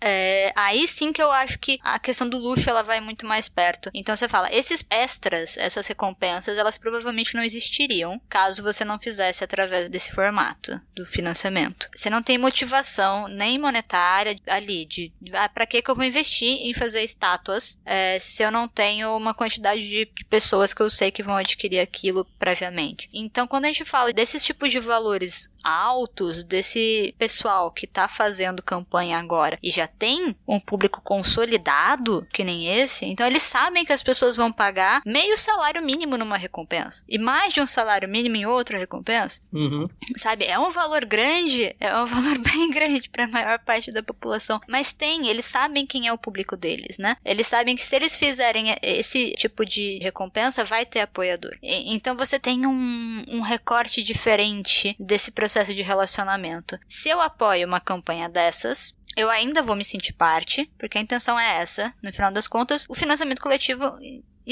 é, aí sim que eu acho que a questão do luxo ela vai muito mais perto. Então você fala, esses extras, essas recompensas, elas provavelmente não existiriam caso você não fizesse através desse formato do financiamento. Você não tem motivação nem monetária ali de ah, para que que eu vou investir em fazer estátuas é, se eu não tenho uma quantidade de, de pessoas que eu sei que vão adquirir aquilo previamente. Então quando a gente fala desses tipos de valores altos desse pessoal que tá fazendo campanha agora e já tem um público consolidado, que nem esse, então eles sabem que as pessoas vão pagar meio salário mínimo numa recompensa e mais de um salário mínimo em outra recompensa. Uhum. Sabe? É um valor grande, é um valor bem grande para a maior parte da população, mas tem, eles sabem quem é o público deles, né? Eles sabem que se eles fizerem esse tipo de recompensa, vai ter apoiador. E, então você tem um, um recorte diferente desse processo processo de relacionamento. Se eu apoio uma campanha dessas, eu ainda vou me sentir parte, porque a intenção é essa. No final das contas, o financiamento coletivo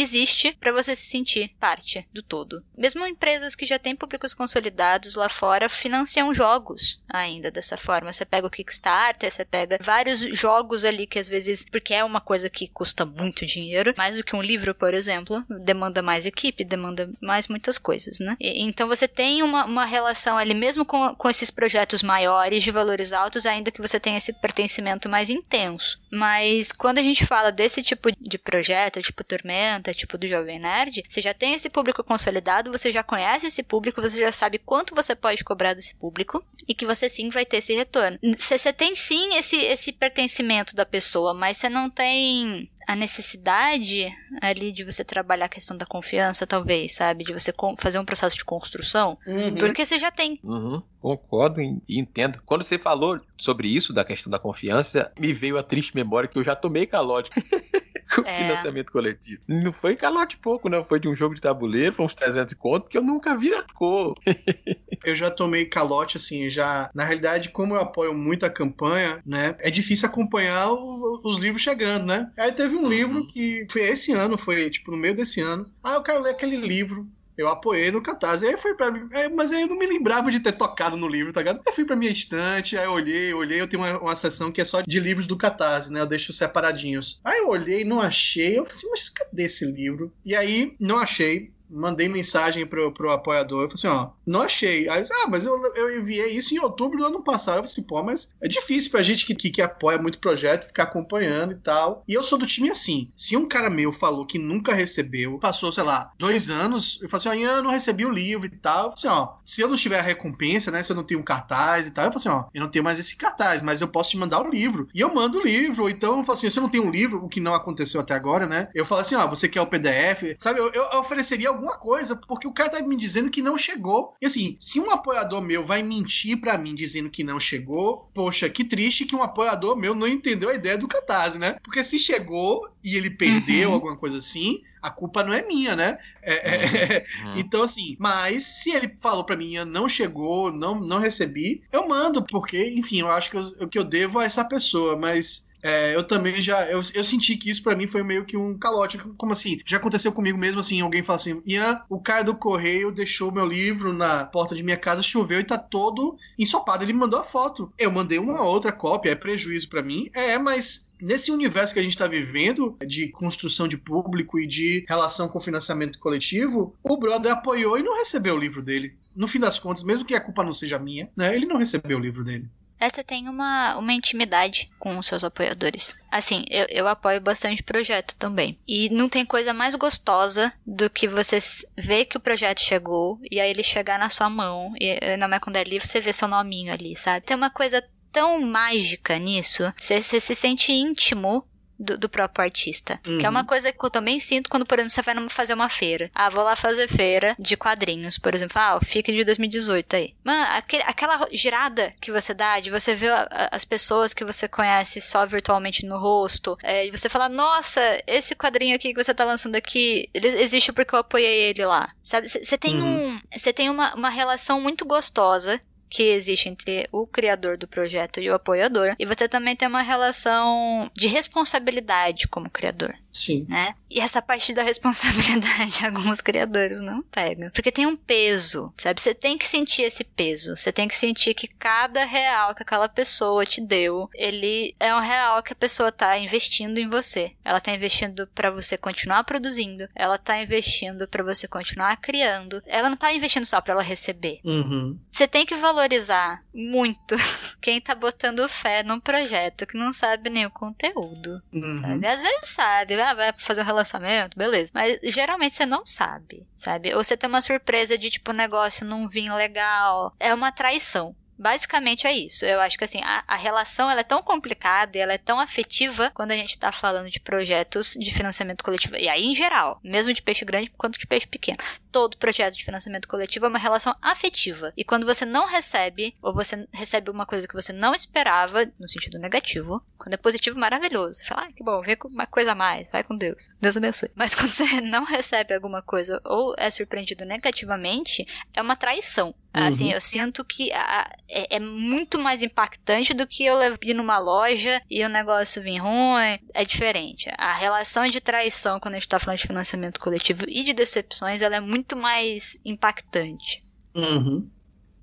existe para você se sentir parte do todo. Mesmo empresas que já têm públicos consolidados lá fora financiam jogos ainda dessa forma. Você pega o Kickstarter, você pega vários jogos ali que às vezes, porque é uma coisa que custa muito dinheiro, mais do que um livro, por exemplo, demanda mais equipe, demanda mais muitas coisas, né? E, então você tem uma, uma relação ali, mesmo com, com esses projetos maiores de valores altos, ainda que você tenha esse pertencimento mais intenso. Mas quando a gente fala desse tipo de projeto, tipo Tormenta, tipo do Jovem Nerd, você já tem esse público consolidado, você já conhece esse público, você já sabe quanto você pode cobrar desse público e que você sim vai ter esse retorno. Você, você tem sim esse, esse pertencimento da pessoa, mas você não tem a necessidade ali de você trabalhar a questão da confiança, talvez, sabe? De você fazer um processo de construção, uhum. porque você já tem. Uhum. Concordo e entendo. Quando você falou sobre isso, da questão da confiança, me veio a triste memória que eu já tomei calote. com é. financiamento coletivo. Não foi calote pouco, não. Foi de um jogo de tabuleiro, foi uns 300 conto que eu nunca vi na cor. eu já tomei calote, assim, já. Na realidade, como eu apoio muito a campanha, né? É difícil acompanhar o, os livros chegando, né? Aí teve um uhum. livro que foi esse ano, foi tipo no meio desse ano. Ah, eu quero ler aquele livro. Eu apoiei no Catarse. Aí foi pra mas aí eu não me lembrava de ter tocado no livro, tá ligado? Eu fui pra minha estante, aí eu olhei, olhei. Eu tenho uma, uma seção que é só de livros do Catarse, né? Eu deixo separadinhos. Aí eu olhei, não achei. Eu falei assim, mas cadê esse livro? E aí, não achei. Mandei mensagem pro, pro apoiador. Eu falei assim, ó, não achei. Aí, ah, mas eu, eu enviei isso em outubro do ano passado. Eu falei assim, pô, mas é difícil pra gente que, que, que apoia muito projeto ficar acompanhando e tal. E eu sou do time assim. Se um cara meu falou que nunca recebeu, passou, sei lá, dois anos, eu falei assim, ó, eu não recebi o livro e tal. Eu falei assim, ó, se eu não tiver a recompensa, né, se eu não tenho um cartaz e tal, eu falei assim, ó, eu não tenho mais esse cartaz, mas eu posso te mandar o livro. E eu mando o livro. Ou então, eu falo assim, se eu não tenho um livro, o que não aconteceu até agora, né, eu falo assim, ó, você quer o PDF? Sabe, eu, eu ofereceria alguma coisa, porque o cara tá me dizendo que não chegou. E assim, se um apoiador meu vai mentir para mim dizendo que não chegou, poxa, que triste que um apoiador meu não entendeu a ideia do Catarse, né? Porque se chegou e ele perdeu uhum. alguma coisa assim, a culpa não é minha, né? É, é, uhum. então, assim, mas se ele falou para mim, não chegou, não, não recebi, eu mando, porque, enfim, eu acho que eu, que eu devo a essa pessoa, mas é, eu também já. Eu, eu senti que isso para mim foi meio que um calote. Como assim? Já aconteceu comigo mesmo assim: alguém fala assim, Ian, o cara do correio deixou meu livro na porta de minha casa, choveu e tá todo ensopado. Ele me mandou a foto. Eu mandei uma outra cópia, é prejuízo para mim. É, mas nesse universo que a gente está vivendo, de construção de público e de relação com financiamento coletivo, o brother apoiou e não recebeu o livro dele. No fim das contas, mesmo que a culpa não seja minha, né? Ele não recebeu o livro dele. Essa tem uma, uma intimidade com os seus apoiadores. Assim, eu, eu apoio bastante projeto também. E não tem coisa mais gostosa do que você ver que o projeto chegou e aí ele chegar na sua mão. E na quando é livre, você vê seu nominho ali, sabe? Tem uma coisa tão mágica nisso. Você se sente íntimo do, do, próprio artista. Uhum. Que é uma uhum. coisa que eu também sinto quando, por exemplo, você vai fazer uma feira. Ah, vou lá fazer feira de quadrinhos, por exemplo. Ah, fica de 2018 aí. Mano, aquele, aquela girada que você dá, de você ver as pessoas que você conhece só virtualmente no rosto, é, de você falar, nossa, esse quadrinho aqui que você tá lançando aqui, ele existe porque eu apoiei ele lá. Sabe? Você tem, uhum. um, você tem uma, uma relação muito gostosa que existe entre o criador do projeto e o apoiador. E você também tem uma relação de responsabilidade como criador. Sim. Né? E essa parte da responsabilidade alguns criadores não pegam. Porque tem um peso, sabe? Você tem que sentir esse peso. Você tem que sentir que cada real que aquela pessoa te deu, ele é um real que a pessoa tá investindo em você. Ela tá investindo para você continuar produzindo. Ela tá investindo para você continuar criando. Ela não tá investindo só para ela receber. Uhum. Você tem que valorizar muito quem tá botando fé num projeto que não sabe nem o conteúdo. Uhum. Sabe? Às vezes sabe, ah, vai fazer um relacionamento, beleza. Mas geralmente você não sabe, sabe? Ou você tem uma surpresa de tipo, o negócio não vir legal. É uma traição. Basicamente é isso. Eu acho que assim, a, a relação ela é tão complicada e ela é tão afetiva quando a gente está falando de projetos de financiamento coletivo. E aí, em geral, mesmo de peixe grande quanto de peixe pequeno. Todo projeto de financiamento coletivo é uma relação afetiva. E quando você não recebe, ou você recebe uma coisa que você não esperava, no sentido negativo, quando é positivo, maravilhoso. Você fala, ah, que bom, vê uma coisa a mais, vai com Deus. Deus abençoe. Mas quando você não recebe alguma coisa ou é surpreendido negativamente, é uma traição. Assim, uhum. eu sinto que a, é, é, muito mais impactante do que eu ir numa loja e o negócio vir ruim. É diferente. A relação de traição, quando a gente tá falando de financiamento coletivo e de decepções, ela é muito mais impactante. Uhum.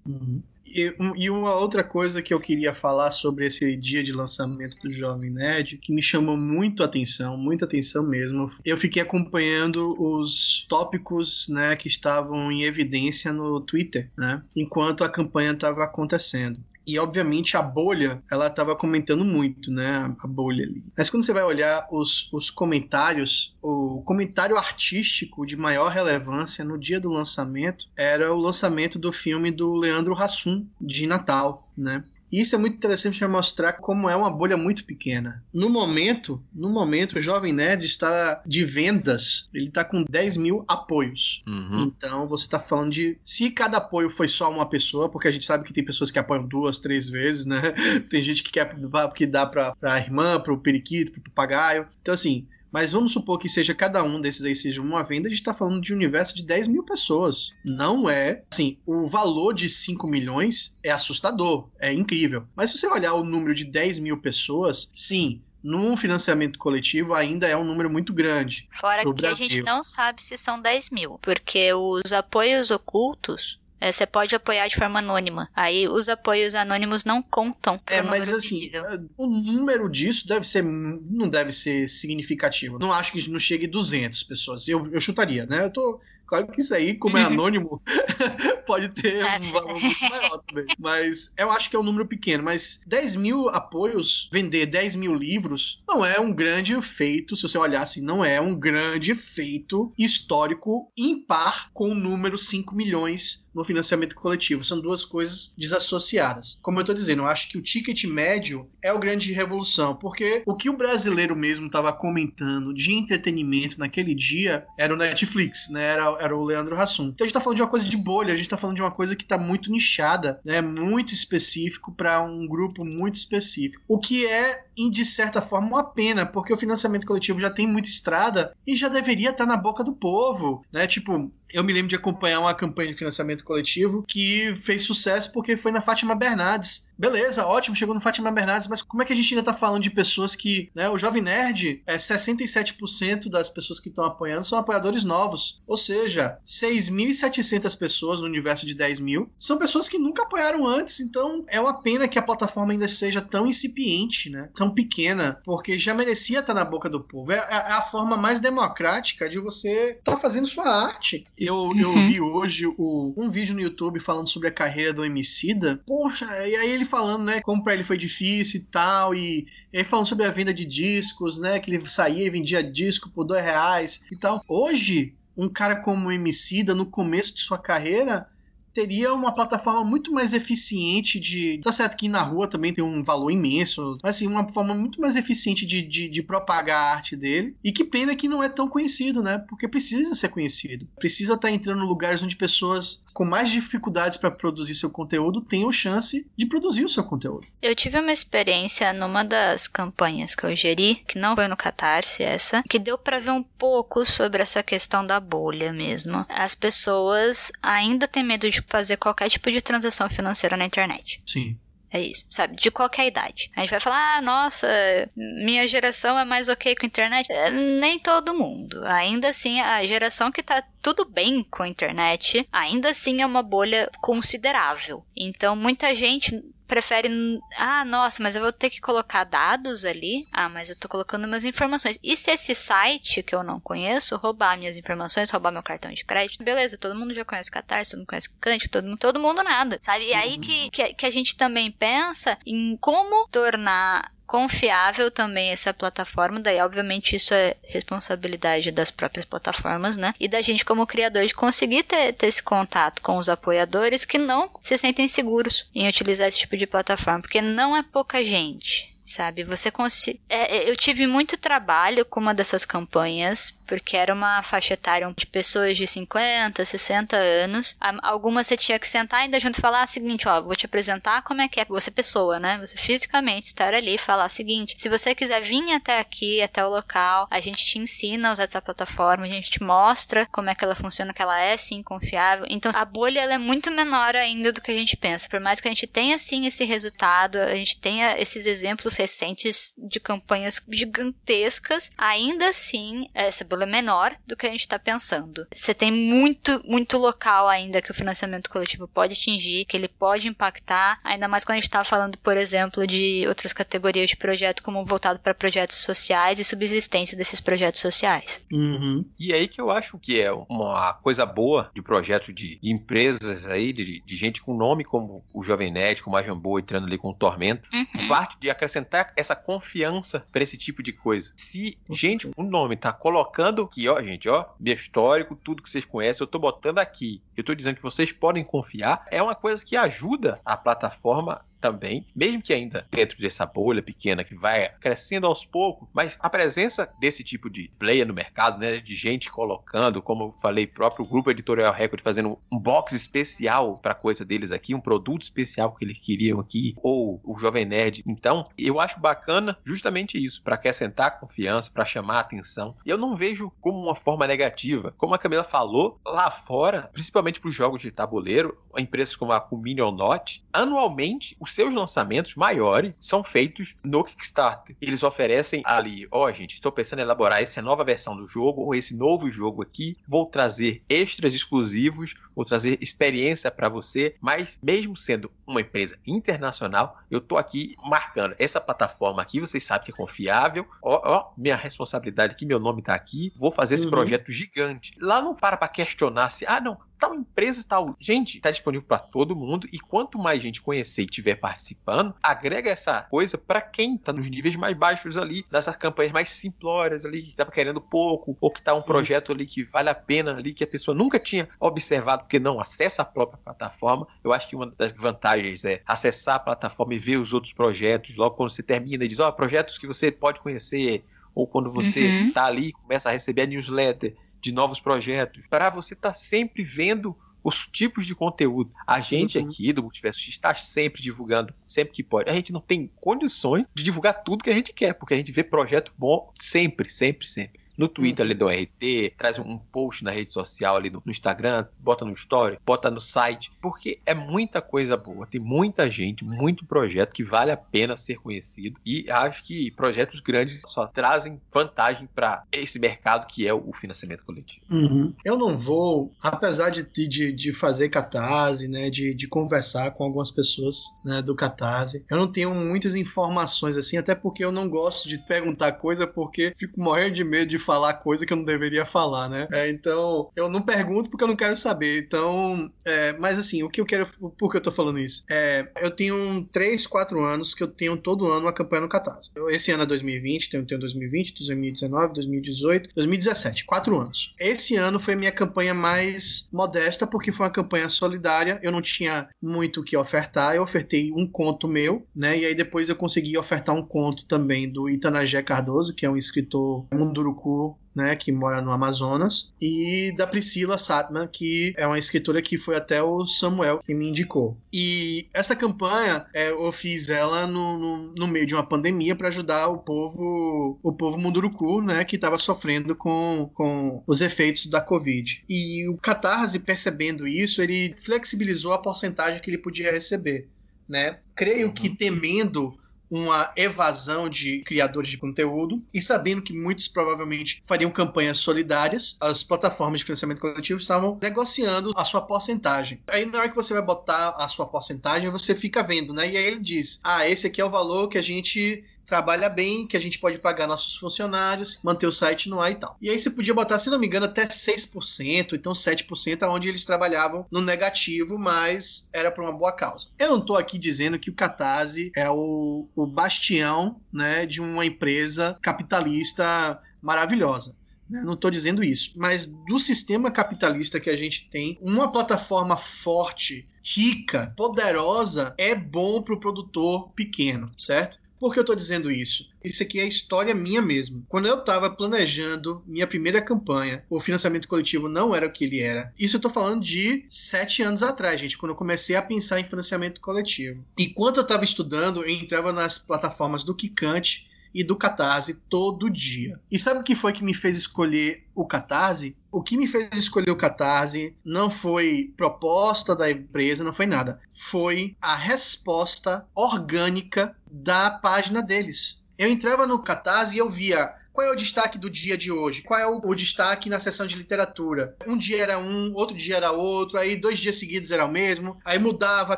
Uhum. E, uma outra coisa que eu queria falar sobre esse dia de lançamento do Jovem Nerd, que me chamou muito a atenção, muita atenção mesmo. Eu fiquei acompanhando os tópicos, né, que estavam em evidência no Twitter, né, enquanto a campanha estava acontecendo. E obviamente a bolha, ela estava comentando muito, né? A bolha ali. Mas quando você vai olhar os, os comentários, o comentário artístico de maior relevância no dia do lançamento era o lançamento do filme do Leandro Hassum, de Natal, né? E isso é muito interessante para mostrar como é uma bolha muito pequena. No momento, no momento, o Jovem Nerd está de vendas, ele está com 10 mil apoios. Uhum. Então você está falando de. Se cada apoio foi só uma pessoa, porque a gente sabe que tem pessoas que apoiam duas, três vezes, né? tem gente que quer que dá para a irmã, para o periquito, para o papagaio. Então, assim, mas vamos supor que seja cada um desses aí seja uma venda, a gente está falando de um universo de 10 mil pessoas. Não é. Assim, o valor de 5 milhões é assustador, é incrível. Mas se você olhar o número de 10 mil pessoas, sim, num financiamento coletivo ainda é um número muito grande. Fora que Brasil. a gente não sabe se são 10 mil, porque os apoios ocultos é, você pode apoiar de forma anônima. Aí os apoios anônimos não contam. É, mas assim, o número disso deve ser não deve ser significativo. Não acho que não chegue 200 pessoas. Eu, eu chutaria, né? Eu tô Claro que isso aí, como é anônimo, pode ter um valor muito maior também. Mas eu acho que é um número pequeno. Mas 10 mil apoios, vender 10 mil livros, não é um grande feito. Se você olhar assim, não é um grande feito histórico impar com o número 5 milhões no financiamento coletivo. São duas coisas desassociadas. Como eu estou dizendo, eu acho que o ticket médio é o grande revolução, porque o que o brasileiro mesmo estava comentando de entretenimento naquele dia era o Netflix, né? Era, era o Leandro Hassum. Então a gente está falando de uma coisa de bolha, a gente está falando de uma coisa que está muito nichada, né? Muito específico para um grupo muito específico. O que é, de certa forma, uma pena, porque o financiamento coletivo já tem muita estrada e já deveria estar tá na boca do povo, né? Tipo, eu me lembro de acompanhar uma campanha de financiamento coletivo que fez sucesso porque foi na Fátima Bernardes. Beleza, ótimo, chegou no Fátima Bernardes, mas como é que a gente ainda tá falando de pessoas que, né, o Jovem Nerd, é 67% das pessoas que estão apoiando são apoiadores novos. Ou seja, 6.700 pessoas no universo de 10 mil são pessoas que nunca apoiaram antes, então é uma pena que a plataforma ainda seja tão incipiente, né, tão pequena, porque já merecia estar na boca do povo. É, é a forma mais democrática de você estar tá fazendo sua arte eu, uhum. eu vi hoje o, um vídeo no YouTube falando sobre a carreira do Emicida. Poxa, e aí ele falando, né, como pra ele foi difícil e tal, e, e aí falando sobre a venda de discos, né, que ele saía e vendia disco por dois reais e tal. Hoje, um cara como o Emicida, no começo de sua carreira, teria uma plataforma muito mais eficiente de. Tá certo que na rua também tem um valor imenso, mas assim, uma forma muito mais eficiente de, de, de, propagar a arte dele. E que pena que não é tão conhecido, né? Porque precisa ser conhecido. Precisa estar tá entrando em lugares onde pessoas com mais dificuldades para produzir seu conteúdo tenham chance de produzir o seu conteúdo. Eu tive uma experiência numa das campanhas que eu geri, que não foi no Catarse essa, que deu para ver um pouco sobre essa questão da bolha mesmo. As pessoas ainda têm medo de fazer qualquer tipo de transação financeira na internet. Sim. É isso, sabe? De qualquer idade. A gente vai falar, ah, nossa, minha geração é mais ok com a internet. É, nem todo mundo. Ainda assim, a geração que tá tudo bem com a internet, ainda assim é uma bolha considerável. Então, muita gente prefere. Ah, nossa, mas eu vou ter que colocar dados ali. Ah, mas eu tô colocando minhas informações. E se esse site que eu não conheço roubar minhas informações, roubar meu cartão de crédito? Beleza, todo mundo já conhece Catarse, todo mundo conhece Cante, todo mundo, todo mundo nada, sabe? E aí que, que, que a gente também pensa em como tornar confiável também essa plataforma, daí obviamente isso é responsabilidade das próprias plataformas, né? E da gente como criador de conseguir ter, ter esse contato com os apoiadores que não se sentem seguros em utilizar esse tipo de plataforma, porque não é pouca gente sabe? Você consegue. É, é, eu tive muito trabalho com uma dessas campanhas, porque era uma faixa etária de pessoas de 50, 60 anos. Algumas você tinha que sentar ainda junto e falar o seguinte: ó, vou te apresentar como é que é você pessoa, né? Você fisicamente estar ali e falar o seguinte: se você quiser vir até aqui, até o local, a gente te ensina a usar essa plataforma, a gente te mostra como é que ela funciona, que ela é sim confiável. Então a bolha ela é muito menor ainda do que a gente pensa. Por mais que a gente tenha sim esse resultado, a gente tenha esses exemplos recentes de campanhas gigantescas, ainda assim, essa bolha é menor do que a gente está pensando. Você tem muito, muito local ainda que o financiamento coletivo pode atingir, que ele pode impactar, ainda mais quando a gente está falando, por exemplo, de outras categorias de projeto, como voltado para projetos sociais e subsistência desses projetos sociais. Uhum. E aí que eu acho que é uma coisa boa de projeto de empresas aí, de, de gente com nome como o Jovem Nerd, como a Jambô entrando ali com o Tormento, uhum. parte de acrescentar essa confiança para esse tipo de coisa. Se gente com nome tá colocando que, ó, gente, ó, meu histórico, tudo que vocês conhecem, eu tô botando aqui. Eu tô dizendo que vocês podem confiar. É uma coisa que ajuda a plataforma também, mesmo que ainda dentro dessa bolha pequena que vai crescendo aos poucos, mas a presença desse tipo de player no mercado, né, de gente colocando, como eu falei, próprio grupo Editorial Record fazendo um box especial para coisa deles aqui, um produto especial que eles queriam aqui, ou o Jovem Nerd. Então, eu acho bacana justamente isso, para acrescentar confiança, para chamar atenção. E eu não vejo como uma forma negativa. Como a Camila falou, lá fora, principalmente para os jogos de tabuleiro, empresas como a Communion Not, anualmente os seus lançamentos maiores são feitos no Kickstarter. Eles oferecem ali, ó, oh, gente, estou pensando em elaborar essa nova versão do jogo ou esse novo jogo aqui, vou trazer extras exclusivos, vou trazer experiência para você, mas mesmo sendo uma empresa internacional, eu tô aqui marcando essa plataforma aqui, vocês sabem que é confiável, ó, ó minha responsabilidade aqui, meu nome tá aqui, vou fazer esse uhum. projeto gigante. Lá não para para questionar se, ah, não, tal empresa tal. Gente, está disponível para todo mundo e quanto mais gente conhecer e tiver participando, agrega essa coisa para quem está nos níveis mais baixos ali, nessas campanhas mais simplórias ali, que está querendo pouco, ou que está um uhum. projeto ali que vale a pena ali, que a pessoa nunca tinha observado porque não acessa a própria plataforma. Eu acho que uma das vantagens é acessar a plataforma e ver os outros projetos logo quando você termina e diz, ó, oh, projetos que você pode conhecer, ou quando você está uhum. ali e começa a receber a newsletter de novos projetos, para você estar tá sempre vendo os tipos de conteúdo. A gente uhum. aqui do Multiverso X está sempre divulgando, sempre que pode. A gente não tem condições de divulgar tudo que a gente quer, porque a gente vê projeto bom sempre, sempre, sempre no Twitter uhum. ali do RT, traz um post na rede social ali no, Instagram, bota no story, bota no site, porque é muita coisa boa, tem muita gente, muito projeto que vale a pena ser conhecido e acho que projetos grandes só trazem vantagem para esse mercado que é o financiamento coletivo. Uhum. Eu não vou, apesar de, de, de fazer catarse, né, de, de conversar com algumas pessoas né, do catarse, eu não tenho muitas informações assim, até porque eu não gosto de perguntar coisa porque fico morrendo de medo de falar coisa que eu não deveria falar, né? É, então, eu não pergunto porque eu não quero saber. Então, é, mas assim, o que eu quero. Por que eu tô falando isso? É, eu tenho 3, 4 anos que eu tenho todo ano uma campanha no Catarse. esse ano é 2020, tenho, tenho 2020, 2019, 2018, 2017. 4 anos. Esse ano foi a minha campanha mais modesta porque foi uma campanha solidária. Eu não tinha muito o que ofertar. Eu ofertei um conto meu, né? E aí depois eu consegui ofertar um conto também do Itanagé Cardoso, que é um escritor munduruku né, que mora no Amazonas, e da Priscila Satman, que é uma escritora que foi até o Samuel que me indicou. E essa campanha é, eu fiz ela no, no, no meio de uma pandemia para ajudar o povo, o povo Munduruku, né, que estava sofrendo com, com os efeitos da Covid. E o Catarse, percebendo isso, ele flexibilizou a porcentagem que ele podia receber. Né? Creio que uhum. temendo uma evasão de criadores de conteúdo e sabendo que muitos provavelmente fariam campanhas solidárias, as plataformas de financiamento coletivo estavam negociando a sua porcentagem. Aí na hora que você vai botar a sua porcentagem, você fica vendo, né? E aí ele diz: "Ah, esse aqui é o valor que a gente trabalha bem, que a gente pode pagar nossos funcionários, manter o site no ar e tal. E aí você podia botar, se não me engano, até 6%, então 7%, aonde eles trabalhavam no negativo, mas era para uma boa causa. Eu não estou aqui dizendo que o Catarse é o, o bastião né, de uma empresa capitalista maravilhosa. Né? Não estou dizendo isso, mas do sistema capitalista que a gente tem, uma plataforma forte, rica, poderosa é bom para o produtor pequeno, certo? Por que eu estou dizendo isso? Isso aqui é história minha mesmo. Quando eu estava planejando minha primeira campanha, o financiamento coletivo não era o que ele era. Isso eu estou falando de sete anos atrás, gente, quando eu comecei a pensar em financiamento coletivo. Enquanto eu estava estudando, eu entrava nas plataformas do Kikante e do Catarse todo dia. E sabe o que foi que me fez escolher o Catarse? O que me fez escolher o Catarse não foi proposta da empresa, não foi nada. Foi a resposta orgânica da página deles. Eu entrava no Catarse e eu via qual é o destaque do dia de hoje? Qual é o, o, destaque na sessão de literatura? Um dia era um, outro dia era outro, aí dois dias seguidos era o mesmo, aí mudava a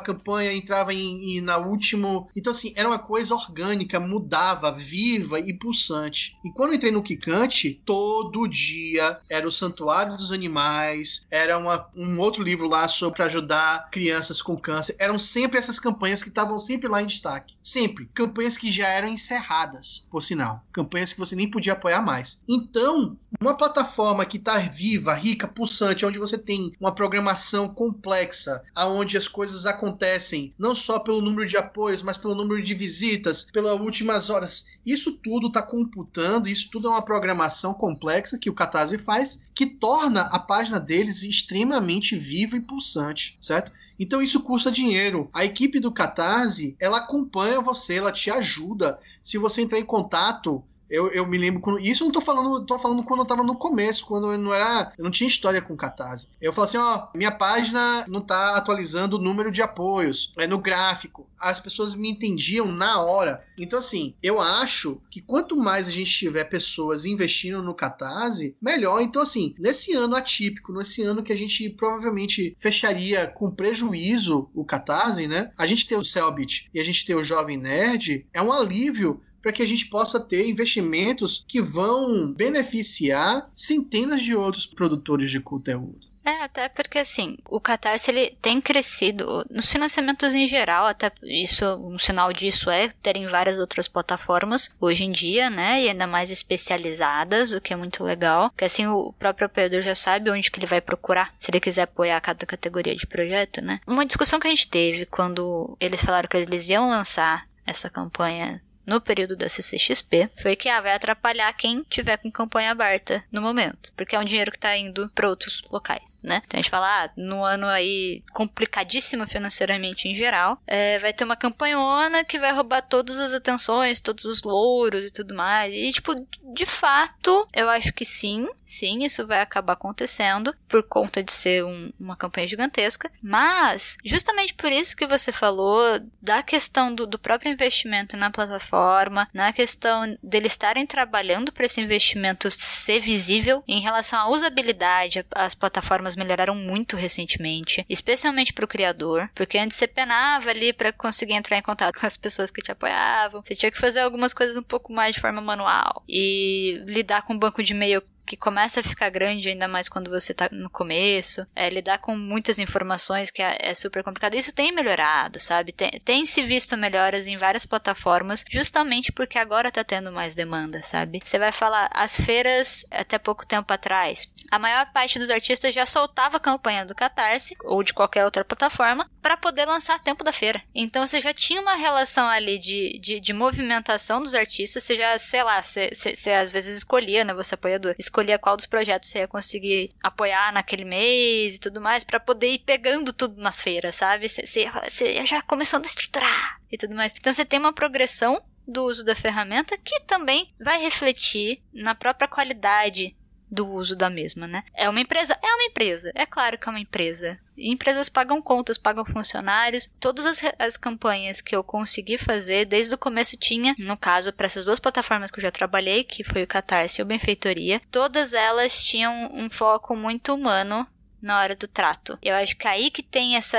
campanha, entrava em, em na último. Então, assim, era uma coisa orgânica, mudava, viva e pulsante. E quando entrei no Kikante, todo dia era o Santuário dos Animais, era uma, um outro livro lá sobre ajudar crianças com câncer. Eram sempre essas campanhas que estavam sempre lá em destaque. Sempre. Campanhas que já eram encerradas, por sinal. Campanhas que você nem podia de apoiar mais. Então, uma plataforma que está viva, rica, pulsante, onde você tem uma programação complexa, aonde as coisas acontecem não só pelo número de apoios, mas pelo número de visitas, pelas últimas horas, isso tudo está computando, isso tudo é uma programação complexa que o Catarse faz, que torna a página deles extremamente viva e pulsante, certo? Então isso custa dinheiro. A equipe do Catarse, ela acompanha você, ela te ajuda. Se você entrar em contato Eu, eu me lembro quando. Isso eu não tô falando, tô falando quando eu tava no começo, quando eu não era. Eu não tinha história com Catarse. Eu falo assim, ó, minha página não tá atualizando o número de apoios. É no gráfico. As pessoas me entendiam na hora. Então, assim, eu acho que quanto mais a gente tiver pessoas investindo no Catarse, melhor. Então, assim, nesse ano atípico, nesse ano que a gente provavelmente fecharia com prejuízo o Catarse, né? A gente tem o Cellbit e a gente tem o Jovem Nerd, é um alívio para que a gente possa ter investimentos que vão beneficiar centenas de outros produtores de conteúdo. É, até porque assim, o Catarse ele tem crescido nos financiamentos em geral, até isso, um sinal disso é terem várias outras plataformas hoje em dia, né, e ainda mais especializadas, o que é muito legal, que assim o próprio apoiador já sabe onde que ele vai procurar, se ele quiser apoiar cada categoria de projeto, né. Uma discussão que a gente teve quando eles falaram que eles iam lançar essa campanha no período da CCXP foi que ah, vai atrapalhar quem tiver com campanha aberta no momento, porque é um dinheiro que está indo para outros locais, né? Então a gente fala, ah, no ano aí complicadíssimo financeiramente em geral, é, vai ter uma campanhona que vai roubar todas as atenções, todos os louros e tudo mais. E tipo, de fato, eu acho que sim, sim, isso vai acabar acontecendo por conta de ser um, uma campanha gigantesca, mas justamente por isso que você falou da questão do, do próprio investimento na plataforma plataforma, na questão deles estarem trabalhando para esse investimento ser visível em relação à usabilidade. As plataformas melhoraram muito recentemente, especialmente para o criador, porque antes você penava ali para conseguir entrar em contato com as pessoas que te apoiavam, você tinha que fazer algumas coisas um pouco mais de forma manual e lidar com o banco de e-mail que começa a ficar grande, ainda mais quando você tá no começo. É, lidar com muitas informações que é, é super complicado. Isso tem melhorado, sabe? Tem, tem, se visto melhoras em várias plataformas, justamente porque agora tá tendo mais demanda, sabe? Você vai falar, as feiras, até pouco tempo atrás, a maior parte dos artistas já soltava a campanha do Catarse ou de qualquer outra plataforma para poder lançar a tempo da feira. Então você já tinha uma relação ali de, de, de movimentação dos artistas, você já, sei lá, você, você, você às vezes escolhia, né? Você apoiador, escolhia qual dos projetos você ia conseguir apoiar naquele mês e tudo mais, para poder ir pegando tudo nas feiras, sabe? Você, você, você ia já começando a estruturar e tudo mais. Então você tem uma progressão do uso da ferramenta que também vai refletir na própria qualidade do uso da mesma, né? É uma empresa? É uma empresa. É claro que é uma empresa. Empresas pagam contas, pagam funcionários. Todas as, as campanhas que eu consegui fazer, desde o começo tinha, no caso, para essas duas plataformas que eu já trabalhei, que foi o Catarse e o Benfeitoria, todas elas tinham um foco muito humano na hora do trato. Eu acho que aí que tem essa.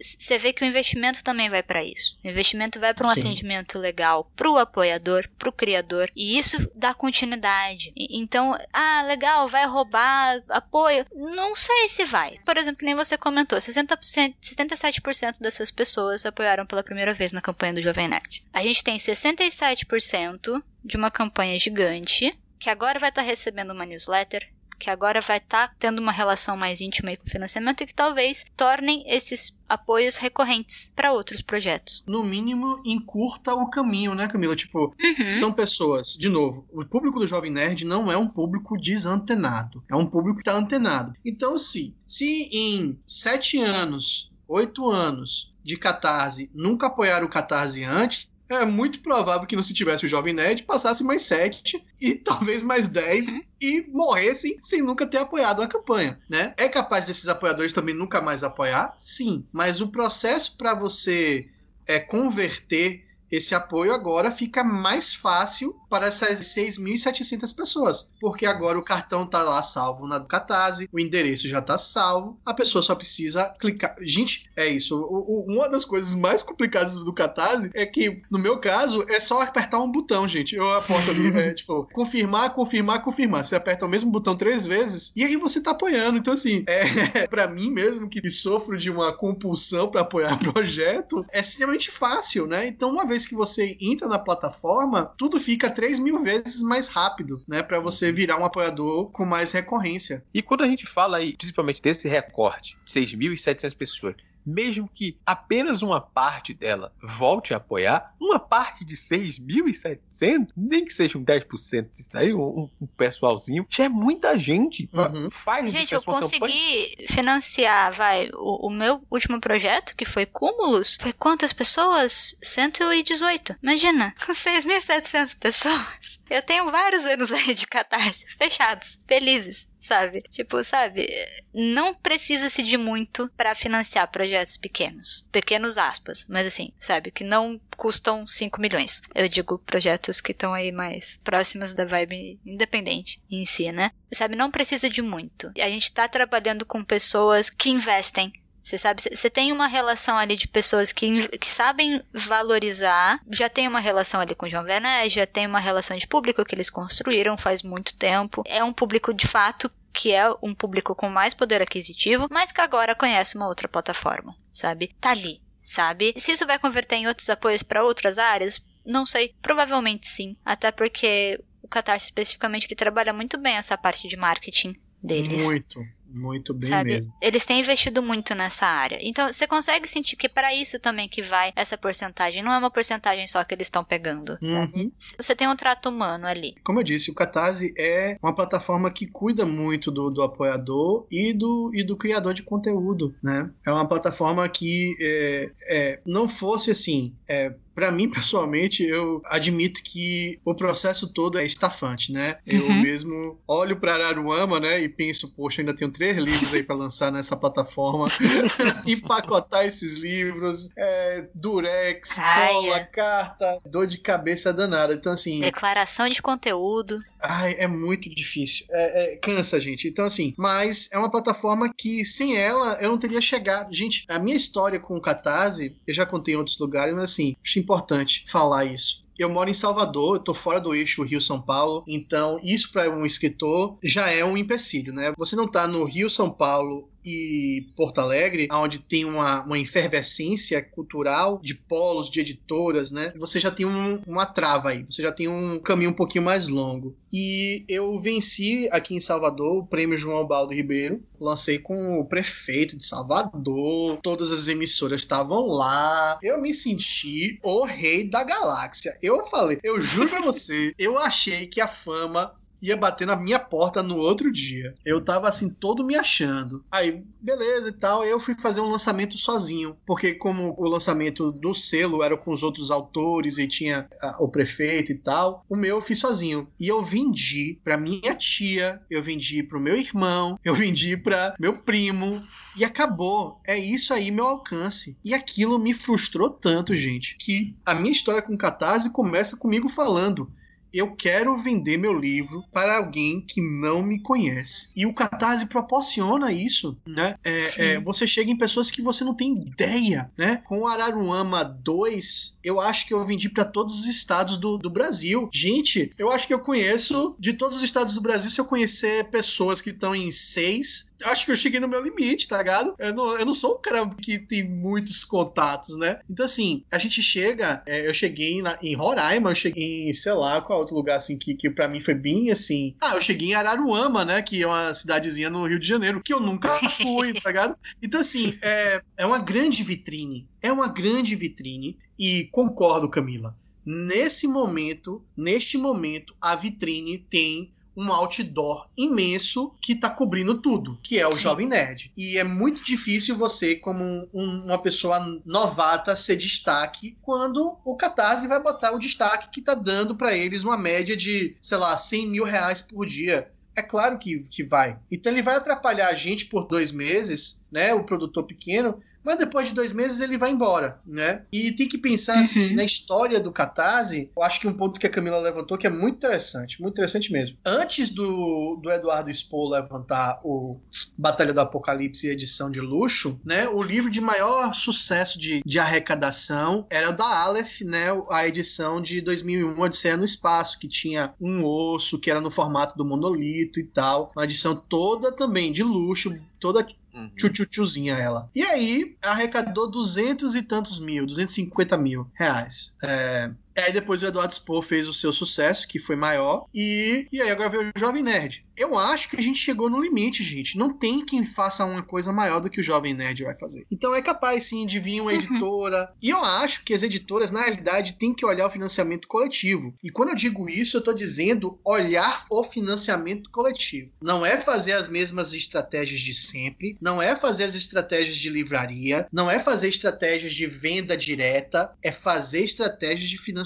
Você vê que o investimento também vai para isso. O investimento vai para um Sim. atendimento legal para o apoiador, para o criador, e isso dá continuidade. Então, ah, legal, vai roubar apoio? Não sei se vai. Por exemplo, nem você comentou, 60%, 67% dessas pessoas apoiaram pela primeira vez na campanha do Jovem Nerd. A gente tem 67% de uma campanha gigante que agora vai estar tá recebendo uma newsletter, que agora vai estar tá tendo uma relação mais íntima com o financiamento e que talvez tornem esses apoios recorrentes para outros projetos. No mínimo, encurta o caminho, né, Camila? Tipo, uhum. são pessoas, de novo, o público do Jovem Nerd não é um público desantenado, é um público que está antenado. Então, se, se em sete anos, oito anos de Catarse nunca apoiaram o Catarse antes, é muito provável que não se tivesse o Jovem Nerd, passasse mais sete e talvez mais dez uhum. e morressem sem nunca ter apoiado a campanha, né? É capaz desses apoiadores também nunca mais apoiar? Sim, mas o processo para você é, converter esse apoio agora fica mais fácil para essas 6.700 pessoas, porque agora o cartão está lá salvo na Catarse, o endereço já está salvo, a pessoa só precisa clicar. Gente, é isso. O, o, uma das coisas mais complicadas do Catarse é que, no meu caso, é só apertar um botão, gente. Eu aponto ali, é, tipo, confirmar, confirmar, confirmar. Você aperta o mesmo botão três vezes e aí você está apoiando. Então, assim, é, para mim mesmo, que sofro de uma compulsão para apoiar projeto, é extremamente fácil, né? Então, uma vez vez que você entra na plataforma, tudo fica 3 mil vezes mais rápido, né? Para você uhum. virar um apoiador com mais recorrência. E quando a gente fala aí, principalmente desse recorte, 6.700 pessoas, mesmo que apenas uma parte dela volte a apoiar, uma parte de 6.700, nem que seja um 10% disso aí, um, um pessoalzinho, já é muita gente. Uhum. Faz gente, eu consegui campanha. financiar, vai, o, o, meu último projeto, que foi Cúmulos, foi quantas pessoas? 118. Imagina, com 6.700 pessoas. Eu tenho vários anos aí de catarse fechados, felizes sabe? Tipo, sabe? Não precisa-se de muito para financiar projetos pequenos. Pequenos aspas, mas assim, sabe? Que não custam 5 milhões. Eu digo projetos que estão aí mais próximos da vibe independente em si, né? Sabe? Não precisa de muito. A gente tá trabalhando com pessoas que investem você sabe, você tem uma relação ali de pessoas que, que sabem valorizar, já tem uma relação ali com o João Vené, já tem uma relação de público que eles construíram faz muito tempo. É um público de fato que é um público com mais poder aquisitivo, mas que agora conhece uma outra plataforma, sabe? Tá ali, sabe? Se isso vai converter em outros apoios para outras áreas, não sei, provavelmente sim, até porque o Catarse especificamente ele trabalha muito bem essa parte de marketing deles. Muito. Muito bem sabe? mesmo. Eles têm investido muito nessa área. Então, você consegue sentir que é para isso também que vai essa porcentagem. Não é uma porcentagem só que eles estão pegando, uhum. Você tem um trato humano ali. Como eu disse, o Catarse é uma plataforma que cuida muito do, do apoiador e do, e do criador de conteúdo, né? É uma plataforma que é, é, não fosse assim, é, para mim, pessoalmente, eu admito que o processo todo é estafante, né? Eu uhum. mesmo olho para Araruama, né, e penso, poxa, ainda tenho três livros aí para lançar nessa plataforma. Empacotar esses livros, é, durex, Ai, cola, é. carta, dor de cabeça danada. Então, assim. Declaração de conteúdo. Ai, é muito difícil. É, é, cansa, gente. Então, assim, mas é uma plataforma que sem ela eu não teria chegado. Gente, a minha história com o Catarse, eu já contei em outros lugares, mas assim, acho importante falar isso. Eu moro em Salvador, eu tô fora do eixo Rio-São Paulo, então isso para um escritor já é um empecilho, né? Você não tá no Rio-São Paulo e Porto Alegre, onde tem uma, uma efervescência cultural de polos, de editoras, né? Você já tem um, uma trava aí, você já tem um caminho um pouquinho mais longo. E eu venci aqui em Salvador o prêmio João Baldo Ribeiro, lancei com o prefeito de Salvador, todas as emissoras estavam lá. Eu me senti o rei da galáxia. Eu falei, eu juro pra você, eu achei que a fama ia bater na minha porta no outro dia. Eu tava assim, todo me achando. Aí, beleza e tal. Eu fui fazer um lançamento sozinho. Porque, como o lançamento do selo era com os outros autores e tinha a, o prefeito e tal, o meu eu fiz sozinho. E eu vendi pra minha tia, eu vendi pro meu irmão, eu vendi pra meu primo. E acabou. É isso aí, meu alcance. E aquilo me frustrou tanto, gente, que a minha história com Catarse começa comigo falando eu quero vender meu livro para alguém que não me conhece. E o Catarse proporciona isso, né? É, é, você chega em pessoas que você não tem ideia, né? Com o Araruama 2, eu acho que eu vendi para todos os estados do, do Brasil. Gente, eu acho que eu conheço de todos os estados do Brasil, se eu conhecer pessoas que estão em seis, acho que eu cheguei no meu limite, tá ligado? Eu não, eu não sou um cara que tem muitos contatos, né? Então, assim, a gente chega, é, eu cheguei na, em Roraima, eu cheguei em, sei lá, qual outro lugar, assim, que, que para mim foi bem assim. Ah, eu cheguei em Araruama, né? Que é uma cidadezinha no Rio de Janeiro, que eu nunca fui, tá ligado? Então, assim, é, é uma grande vitrine. É uma grande vitrine. E concordo, Camila. Nesse momento, neste momento, a vitrine tem um outdoor imenso que está cobrindo tudo, que é o Sim. Jovem Nerd. E é muito difícil você, como um, uma pessoa novata, ser destaque quando o Catarse vai botar o destaque que está dando para eles uma média de, sei lá, 100 mil reais por dia. É claro que, que vai. Então ele vai atrapalhar a gente por dois meses, né? O produtor pequeno, mas depois de dois meses ele vai embora, né? E tem que pensar assim, uhum. na história do Catarse, eu acho que um ponto que a Camila levantou que é muito interessante, muito interessante mesmo. Antes do, do Eduardo Spoh levantar o Batalha do Apocalipse edição de luxo, né? O livro de maior sucesso de, de arrecadação era o da Aleph, né? A edição de 2001, Odisseia no Espaço, que tinha um osso, que era no formato do monolito e tal. Uma edição toda também de luxo, toda Uhum. Tchutchutchuzinha ela. E aí, arrecadou duzentos e tantos mil, 250 mil reais. É, Aí depois o Eduardo Spohr fez o seu sucesso, que foi maior, e, e aí agora veio o Jovem Nerd. Eu acho que a gente chegou no limite, gente. Não tem quem faça uma coisa maior do que o Jovem Nerd vai fazer. Então é capaz sim de vir uma uhum. editora. E eu acho que as editoras, na realidade, têm que olhar o financiamento coletivo. E quando eu digo isso, eu estou dizendo olhar o financiamento coletivo. Não é fazer as mesmas estratégias de sempre, não é fazer as estratégias de livraria, não é fazer estratégias de venda direta, é fazer estratégias de financiamento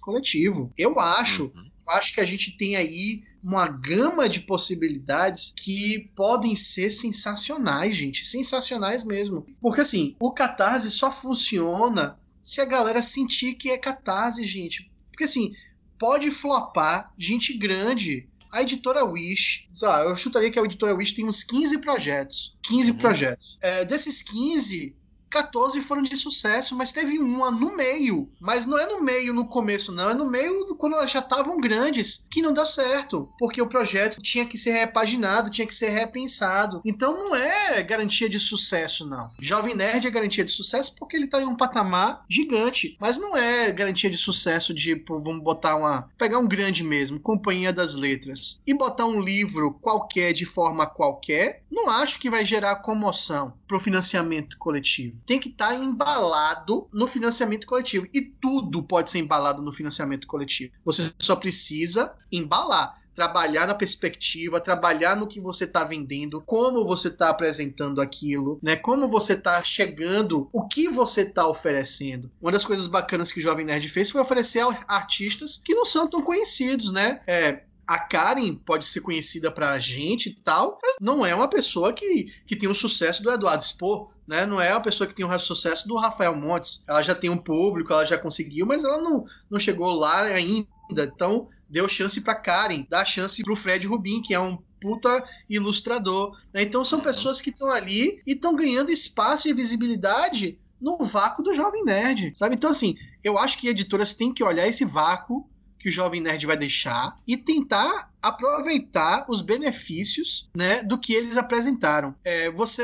coletivo. Eu acho. Uhum acho que a gente tem aí uma gama de possibilidades que podem ser sensacionais, gente. Sensacionais mesmo. Porque assim, o catarse só funciona se a galera sentir que é catarse, gente. Porque assim, pode flopar gente grande. A editora Wish, ah, eu chutaria que a editora Wish tem uns 15 projetos. 15 uhum. projetos. É, desses 15, 14 foram de sucesso, mas teve uma no meio. Mas não é no meio no começo, não. É no meio quando elas já estavam grandes, que não deu certo. Porque o projeto tinha que ser repaginado, tinha que ser repensado. Então não é garantia de sucesso, não. Jovem Nerd é garantia de sucesso porque ele tá em um patamar gigante. Mas não é garantia de sucesso de, tipo, vamos botar uma. pegar um grande mesmo, Companhia das Letras, e botar um livro qualquer de forma qualquer, não acho que vai gerar comoção pro financiamento coletivo tem que estar tá embalado no financiamento coletivo. E tudo pode ser embalado no financiamento coletivo. Você só precisa embalar trabalhar na perspectiva, trabalhar no que você está vendendo, como você está apresentando aquilo, né? Como você está chegando, o que você está oferecendo. Uma das coisas bacanas que o Jovem Nerd fez foi oferecer artistas que não são tão conhecidos, né? É, a Karen pode ser conhecida pra gente e tal, mas não é uma pessoa que, que tem o sucesso do Eduardo Spohr, né? Não é uma pessoa que tem o sucesso do Rafael Montes. Ela já tem um público, ela já conseguiu, mas ela não, não chegou lá ainda. Então, deu chance pra Karen, dá chance pro Fred Rubin, que é um puta ilustrador. Né? Então, são pessoas que estão ali e estão ganhando espaço e visibilidade no vácuo do Jovem Nerd, sabe? Então, assim, eu acho que editoras têm que olhar esse vácuo que o Jovem Nerd vai deixar e tentar aproveitar os benefícios né, do que eles apresentaram. É, você.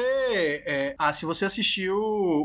É, ah, se você assistiu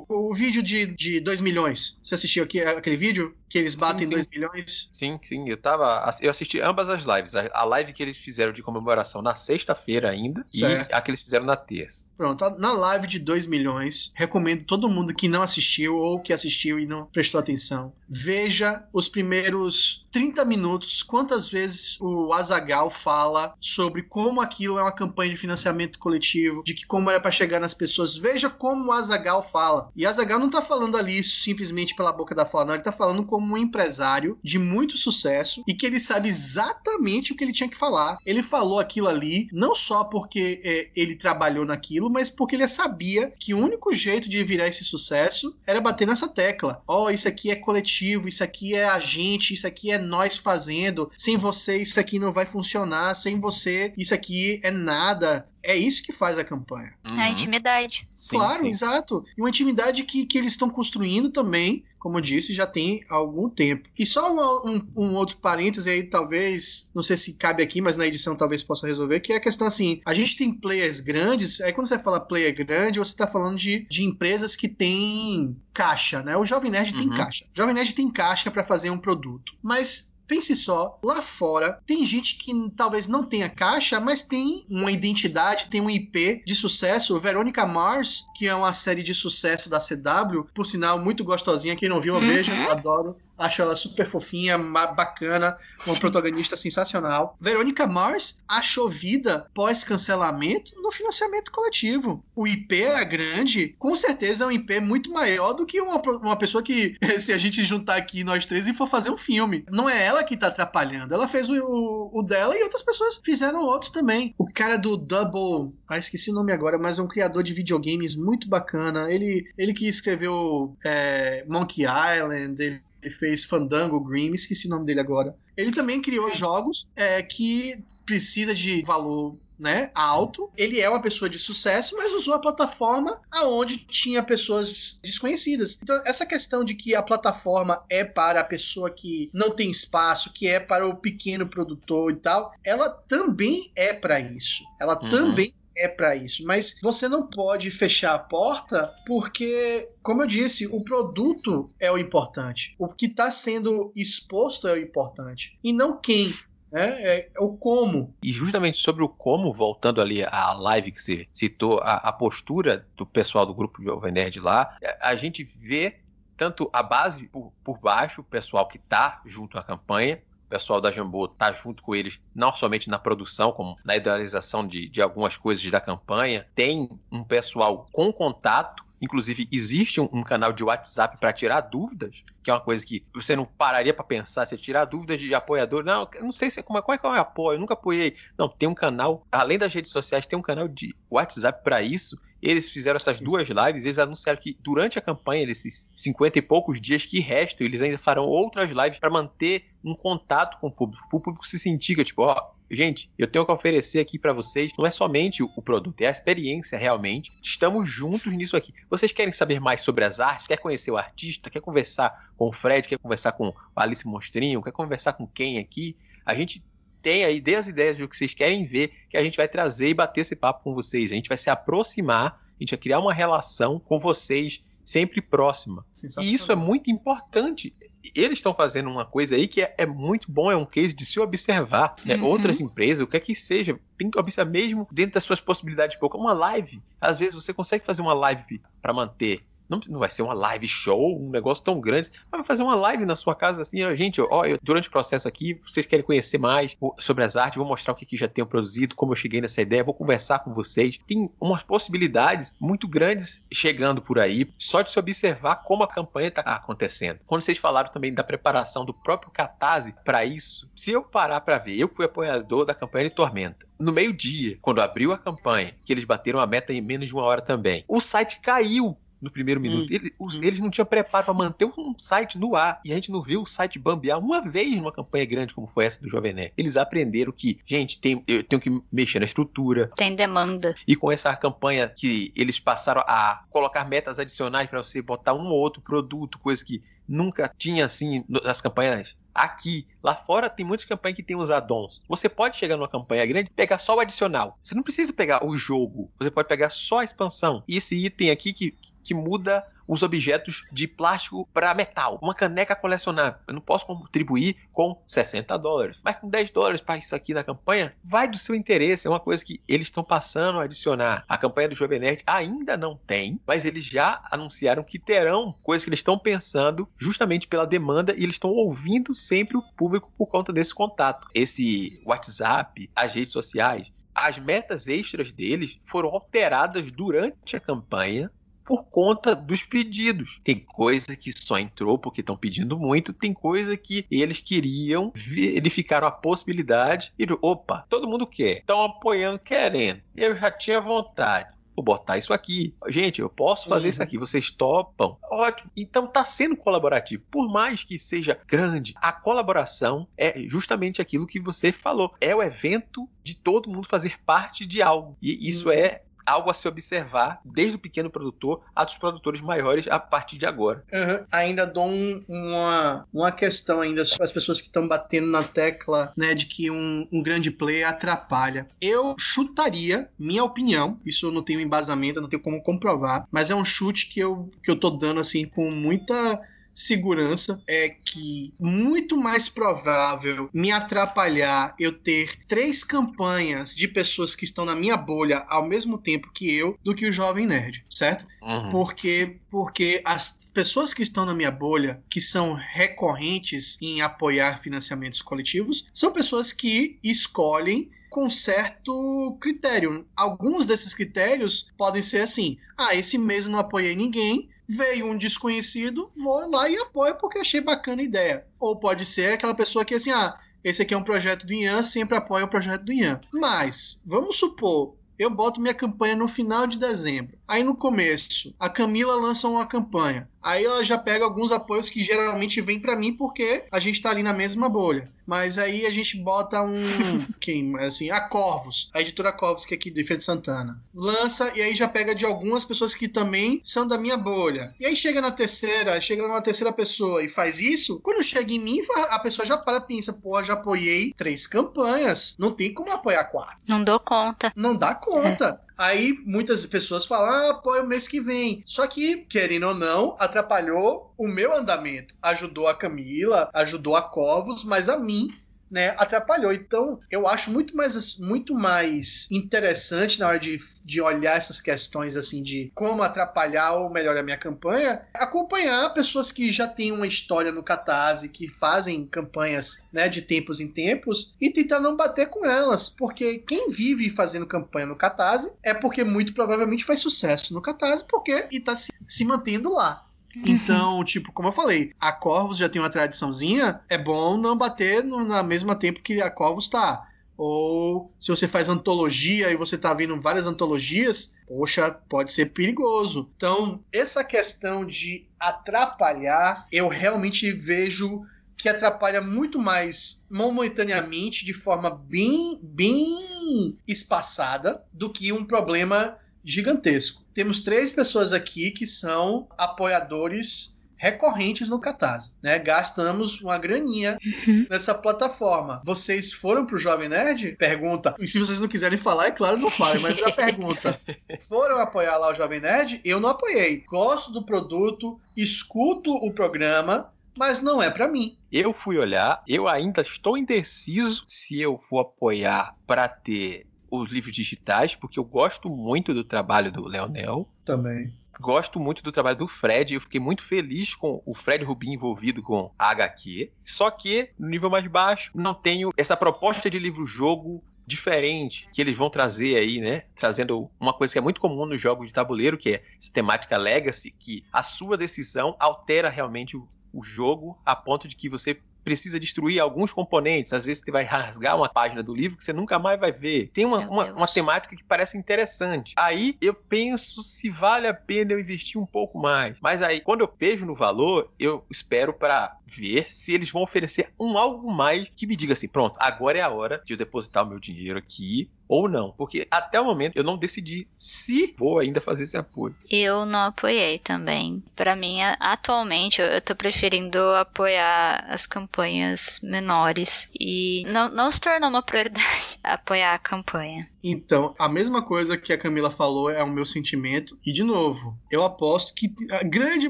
o, vídeo de, de 2 milhões, você assistiu aqui, aquele vídeo que eles batem 2 milhões? Sim, sim. Eu tava. Eu assisti ambas as lives. A, a live que eles fizeram de comemoração na sexta-feira ainda certo. e a que eles fizeram na terça. Pronto, na live de 2 milhões, recomendo todo mundo que não assistiu ou que assistiu e não prestou atenção. Veja os primeiros 30 minutos, quantas vezes o Azagal fala sobre como aquilo é uma campanha de financiamento coletivo, de que como era para chegar nas pessoas. Veja como o Azagal fala. E Azagal não tá falando ali simplesmente pela boca da fala, não. Ele tá falando como um empresário de muito sucesso e que ele sabe exatamente o que ele tinha que falar. Ele falou aquilo ali não só porque é, ele trabalhou naquilo, mas porque ele sabia que o único jeito de virar esse sucesso era bater nessa tecla. Ó, oh, isso aqui é coletivo, isso aqui é a gente, isso aqui é nós fazendo. Sem você, isso aqui não vai funcionar funcionar sem você, isso aqui é nada. É isso que faz a campanha. Uhum. A intimidade. Sim, claro, sim. exato. E uma intimidade que, que eles estão construindo também, como eu disse, já tem algum tempo. E só um, um, um, outro parêntese aí, talvez, não sei se cabe aqui, mas na edição talvez possa resolver, que é a questão assim: a gente tem players grandes, aí quando você fala player grande, você está falando de, de empresas que têm caixa, né? O Jovem Nerd uhum. tem caixa. O Jovem Nerd tem caixa para fazer um produto. Mas Pense só, lá fora tem gente que talvez não tenha caixa, mas tem uma identidade, tem um IP de sucesso. Verônica Mars, que é uma série de sucesso da CW, por sinal muito gostosinha. Quem não viu, eu vejo, eu adoro. Acho ela super fofinha, bacana, uma protagonista sensacional. Verônica Mars achou vida pós-cancelamento no financiamento coletivo. O IP era grande, com certeza é um IP muito maior do que uma, uma pessoa que, se a gente juntar aqui nós três e for fazer um filme. Não é ela que tá atrapalhando. Ela fez o, o, o dela e outras pessoas fizeram outros também. O cara do Double. Ah, esqueci o nome agora, mas é um criador de videogames muito bacana. Ele, ele que escreveu é, Monkey Island, ele ele fez Fandango Green, esqueci o nome dele agora. Ele também criou jogos é, que precisa de valor né, alto. Ele é uma pessoa de sucesso, mas usou a plataforma aonde tinha pessoas desconhecidas. Então, essa questão de que a plataforma é para a pessoa que não tem espaço, que é para o pequeno produtor e tal, ela também é para isso. Ela uhum. também é para isso, mas você não pode fechar a porta porque, como eu disse, o produto é o importante. O que está sendo exposto é o importante e não quem é, é, o como. E justamente sobre o como, voltando ali à live que você citou, a, a postura do pessoal do grupo Jovem Nerd lá, a, a gente vê tanto a base por, por baixo, o pessoal que está junto à campanha, pessoal da Jambô está junto com eles, não somente na produção, como na idealização de, de algumas coisas da campanha. Tem um pessoal com contato Inclusive, existe um, um canal de WhatsApp para tirar dúvidas, que é uma coisa que você não pararia para pensar, você tirar dúvidas de apoiador. Não, não sei se, como, é, como é que eu apoio, eu nunca apoiei. Não, tem um canal, além das redes sociais, tem um canal de WhatsApp para isso. Eles fizeram essas sim, duas lives, eles anunciaram que durante a campanha, desses 50 e poucos dias que restam, eles ainda farão outras lives para manter um contato com o público, para o público se sentir que, tipo, ó, gente, eu tenho que oferecer aqui para vocês, não é somente o produto, é a experiência realmente. Estamos juntos nisso aqui. Vocês querem saber mais sobre as artes? Quer conhecer o artista? Quer conversar com o Fred? Quer conversar com o Alice Monstrinho? Quer conversar com quem aqui? A gente tem aí, dê as ideias do que vocês querem ver, que a gente vai trazer e bater esse papo com vocês. A gente vai se aproximar, a gente vai criar uma relação com vocês sempre próxima. E isso é muito importante eles estão fazendo uma coisa aí que é, é, muito bom, é um case de se observar. Né? Uhum. Outras empresas, o que é que seja, tem que observar mesmo dentro das suas possibilidades de pouco. Uma live. Às vezes você consegue fazer uma live para manter não, não vai ser uma live show, um negócio tão grande, mas vai fazer uma live na sua casa assim, gente, ó, eu, durante o processo aqui, vocês querem conhecer mais sobre as artes, vou mostrar o que, que já tenho produzido, como eu cheguei nessa ideia, vou conversar com vocês. Tem umas possibilidades muito grandes chegando por aí, só de se observar como a campanha está acontecendo. Quando vocês falaram também da preparação do próprio Catarse para isso, se eu parar para ver, eu fui apoiador da campanha de Tormenta no meio-dia, quando abriu a campanha, que eles bateram a meta em menos de uma hora também, o site caiu no primeiro minuto. Hum. Eles, hum. eles não tinham preparo para manter um site no ar. E a gente não viu o site bambear uma vez numa campanha grande como foi essa do Jovem Nerd. Eles aprenderam que, gente, tem, eu tenho que mexer na estrutura. Tem demanda. E com essa campanha que eles passaram a colocar metas adicionais para você botar um ou outro produto, coisa que nunca tinha assim nas campanhas aqui. Lá fora tem muitas campanhas que tem os addons. Você pode chegar numa campanha grande e pegar só o adicional. Você não precisa pegar o jogo. Você pode pegar só a expansão. E esse item aqui que, que muda os objetos de plástico para metal. Uma caneca colecionável. Eu não posso contribuir com 60 dólares, mas com 10 dólares para isso aqui na campanha, vai do seu interesse. É uma coisa que eles estão passando a adicionar. A campanha do Jovem Nerd ainda não tem, mas eles já anunciaram que terão coisas que eles estão pensando justamente pela demanda e eles estão ouvindo sempre o público por conta desse contato. Esse WhatsApp, as redes sociais, as metas extras deles foram alteradas durante a campanha por conta dos pedidos. Tem coisa que só entrou porque estão pedindo muito, tem coisa que eles queriam, verificaram a possibilidade e, opa, todo mundo quer, estão apoiando, querendo. Eu já tinha vontade vou botar isso aqui. Gente, eu posso fazer uhum. isso aqui, vocês topam. Ótimo. Então tá sendo colaborativo. Por mais que seja grande, a colaboração é justamente aquilo que você falou. É o evento de todo mundo fazer parte de algo. E isso uhum. é algo a se observar desde o pequeno produtor até os produtores maiores a partir de agora. Uhum. Ainda dou um, uma, uma questão ainda sobre as pessoas que estão batendo na tecla né, de que um, um grande player atrapalha. Eu chutaria, minha opinião, isso eu não tenho embasamento, não tenho como comprovar, mas é um chute que eu, que eu tô dando assim com muita segurança é que muito mais provável me atrapalhar eu ter três campanhas de pessoas que estão na minha bolha ao mesmo tempo que eu do que o jovem nerd, certo? Uhum. Porque porque as pessoas que estão na minha bolha, que são recorrentes em apoiar financiamentos coletivos, são pessoas que escolhem com certo critério. Alguns desses critérios podem ser assim: ah, esse mês eu não apoiei ninguém, veio um desconhecido, vou lá e apoio porque achei bacana a ideia. Ou pode ser aquela pessoa que assim, ah, esse aqui é um projeto do Ian, sempre apoia o projeto do Ian. Mas, vamos supor, eu boto minha campanha no final de dezembro. Aí no começo, a Camila lança uma campanha. Aí ela já pega alguns apoios que geralmente vêm para mim porque a gente tá ali na mesma bolha. Mas aí a gente bota um. quem? Assim, a Corvos, a editora Corvos, que é aqui de Feira de Santana. Lança e aí já pega de algumas pessoas que também são da minha bolha. E aí chega na terceira, chega numa terceira pessoa e faz isso. Quando chega em mim, a pessoa já para e pensa: pô, já apoiei três campanhas. Não tem como apoiar quatro. Não dou conta. Não dá conta. É. Aí muitas pessoas falam, ah, apoio o mês que vem. Só que, querendo ou não, atrapalhou o meu andamento. Ajudou a Camila, ajudou a Covos, mas a mim né, atrapalhou. Então, eu acho muito mais, muito mais interessante na hora de, de olhar essas questões assim de como atrapalhar ou melhorar a minha campanha, acompanhar pessoas que já têm uma história no Catarse, que fazem campanhas né, de tempos em tempos e tentar não bater com elas, porque quem vive fazendo campanha no Catarse é porque muito provavelmente faz sucesso no Catarse porque está se, se mantendo lá. Então, tipo, como eu falei, a Corvus já tem uma tradiçãozinha, é bom não bater no, na mesma tempo que a Corvus tá. Ou se você faz antologia e você tá vendo várias antologias, poxa, pode ser perigoso. Então, essa questão de atrapalhar, eu realmente vejo que atrapalha muito mais momentaneamente, de forma bem, bem espaçada, do que um problema gigantesco. Temos três pessoas aqui que são apoiadores recorrentes no Catarse, né? Gastamos uma graninha uhum. nessa plataforma. Vocês foram pro Jovem Nerd? Pergunta. E se vocês não quiserem falar, é claro, não falem, mas a pergunta. Foram apoiar lá o Jovem Nerd? Eu não apoiei. Gosto do produto, escuto o programa, mas não é para mim. Eu fui olhar, eu ainda estou indeciso se eu vou apoiar para ter os livros digitais, porque eu gosto muito do trabalho do Leonel. Também. Gosto muito do trabalho do Fred, eu fiquei muito feliz com o Fred Rubin envolvido com a HQ. Só que, no nível mais baixo, não tenho essa proposta de livro-jogo diferente que eles vão trazer aí, né? Trazendo uma coisa que é muito comum nos jogos de tabuleiro, que é essa temática legacy, que a sua decisão altera realmente o, o jogo a ponto de que você precisa destruir alguns componentes. Às vezes você vai rasgar uma página do livro que você nunca mais vai ver. Tem uma, uma, uma, temática que parece interessante. Aí eu penso se vale a pena eu investir um pouco mais. Mas aí, quando eu vejo no valor, eu espero para ver se eles vão oferecer um algo mais que me diga assim: pronto, agora é a hora de eu depositar o meu dinheiro aqui ou não. Porque até o momento eu não decidi se vou ainda fazer esse apoio. Eu não apoiei também. Para mim, atualmente, eu tô preferindo apoiar as campanhas menores. E não, não se tornou uma prioridade apoiar a campanha. Então, a mesma coisa que a Camila falou é o meu sentimento. E, de novo, eu aposto que a grande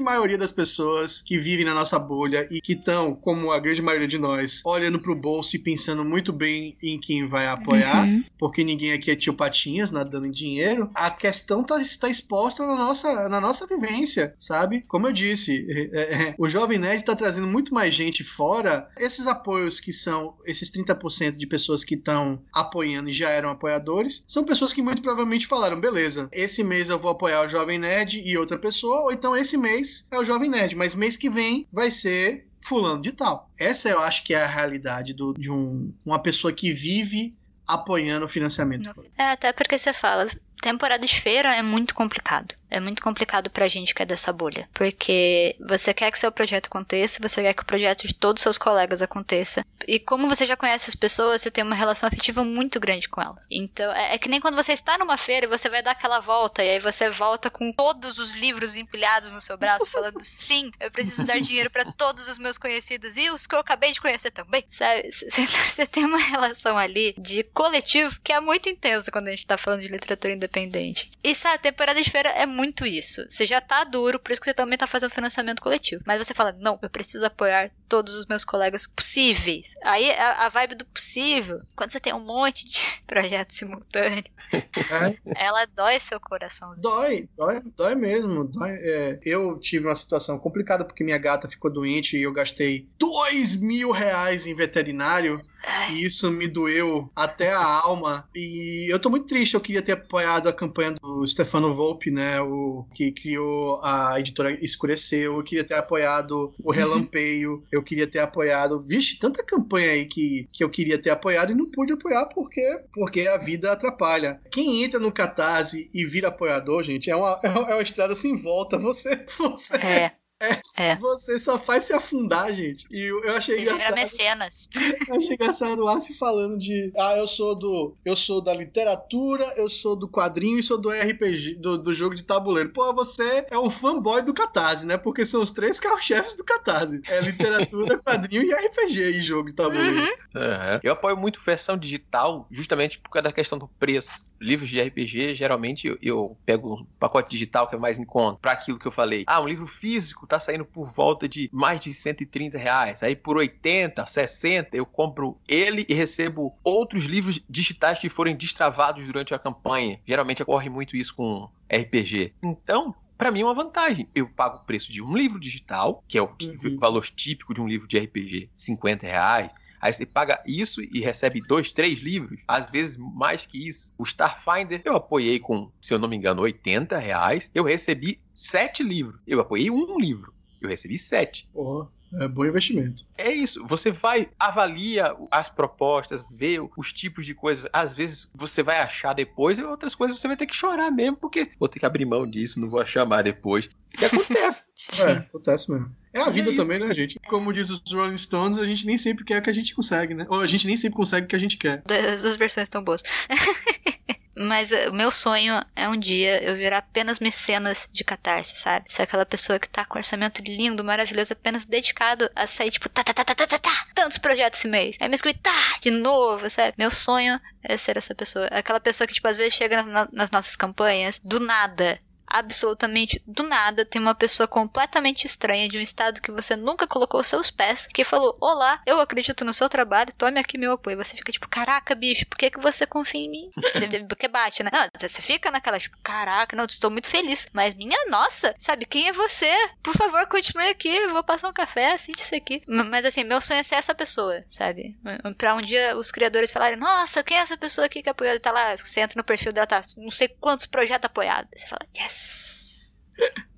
maioria das pessoas que vivem na nossa bolha e que estão, como a grande maioria de nós, olhando pro bolso e pensando muito bem em quem vai apoiar, uhum. porque ninguém aqui é tio Patinhas, nadando em dinheiro, a questão tá, está exposta na nossa, na nossa vivência, sabe? Como eu disse, é, é, o Jovem Nerd está trazendo muito mais gente fora. Esses apoios que são, esses 30% de pessoas que estão apoiando e já eram apoiadores, são pessoas que muito provavelmente falaram: beleza, esse mês eu vou apoiar o Jovem Nerd e outra pessoa, ou então esse mês é o Jovem Nerd, mas mês que vem vai ser fulano de tal. Essa eu acho que é a realidade do, de um, uma pessoa que vive apoiando o financiamento. É, até porque você fala, temporada de feira é muito complicado. É muito complicado pra gente que é dessa bolha. Porque você quer que seu projeto aconteça, você quer que o projeto de todos os seus colegas aconteça. E como você já conhece as pessoas, você tem uma relação afetiva muito grande com elas. Então, é, é que nem quando você está numa feira e você vai dar aquela volta, e aí você volta com todos os livros empilhados no seu braço, falando: sim, eu preciso dar dinheiro para todos os meus conhecidos e os que eu acabei de conhecer também. Sabe? Você tem uma relação ali de coletivo que é muito intensa quando a gente tá falando de literatura independente. E sabe, a temporada de feira é muito muito isso. Você já tá duro, por isso que você também tá fazendo financiamento coletivo. Mas você fala, não, eu preciso apoiar todos os meus colegas possíveis. Aí a, a vibe do possível, quando você tem um monte de projetos simultâneos, é. ela dói seu coração. Dói, dói, dói mesmo. Dói, é, eu tive uma situação complicada porque minha gata ficou doente e eu gastei dois mil reais em veterinário. E isso me doeu até a alma. E eu tô muito triste. Eu queria ter apoiado a campanha do Stefano Volpe, né? O que criou a editora Escureceu. Eu queria ter apoiado o uhum. Relampeio. Eu queria ter apoiado. Vixe, tanta campanha aí que, que eu queria ter apoiado e não pude apoiar porque, porque a vida atrapalha. Quem entra no Catarse e vira apoiador, gente, é uma, é uma estrada sem volta. Você. você é. É. É. Você só faz se afundar, gente. E eu, eu achei Ele engraçado. mecenas. Eu achei engraçado o Arce falando de. Ah, eu sou do. Eu sou da literatura, eu sou do quadrinho e sou do RPG, do, do jogo de tabuleiro. Pô, você é um fanboy do Catarse, né? Porque são os três carro-chefes do Catarse. É literatura, quadrinho e RPG e jogo de tabuleiro. Uhum. Aham. Eu apoio muito versão digital, justamente por causa da questão do preço. Livros de RPG, geralmente eu, eu pego um pacote digital que é mais em conta, para aquilo que eu falei. Ah, um livro físico tá saindo por volta de mais de 130 reais. Aí por 80, 60, eu compro ele e recebo outros livros digitais que forem destravados durante a campanha. Geralmente ocorre muito isso com RPG. Então, Pra mim é uma vantagem. Eu pago o preço de um livro digital, que é o Uhum. valor típico de um livro de RPG, 50 reais. Aí você paga isso e recebe dois, três livros, às vezes mais que isso. O Starfinder eu apoiei com, se eu não me engano, 80 reais. Eu recebi sete livros. Eu apoiei um livro. Eu recebi sete. Porra, é bom investimento. É isso. Você vai, avalia as propostas, vê os tipos de coisas. Às vezes você vai achar depois e outras coisas você vai ter que chorar mesmo, porque vou ter que abrir mão disso, não vou achar mais depois. E acontece. É, acontece mesmo. É a E vida é também, né, gente? Como diz os Rolling Stones, a gente nem sempre quer o que a gente consegue, né? Ou a gente nem sempre consegue o que a gente quer. As duas versões estão boas. Mas eh, o meu sonho é um dia eu virar apenas mecenas de catarse, sabe? Ser aquela pessoa que tá com um orçamento lindo, maravilhoso, apenas dedicado a sair, tipo, tá, tá, tá, tá, tá, tá, tá, tantos projetos esse mês. Aí me escrevi, tá, de novo, sabe? Meu sonho é ser essa pessoa. Aquela pessoa que, tipo, às vezes chega na- nas nossas campanhas, do nada. Absolutamente do nada, tem uma pessoa completamente estranha de um estado que você nunca colocou seus pés, que falou: Olá, eu acredito no seu trabalho, tome aqui meu apoio. Você fica tipo: Caraca, bicho, por que, que você confia em mim? Porque bate, né? Não, você fica naquela, tipo, caraca, não, estou muito feliz. Mas minha nossa, sabe, quem é você? Por favor, continue aqui, vou passar um café, assiste isso aqui. Mas assim, meu sonho é ser essa pessoa, sabe? Pra um dia os criadores falarem: Nossa, quem é essa pessoa aqui que apoiou? Tá lá, você entra no perfil dela, tá não sei quantos projetos apoiados. Você fala: Yes.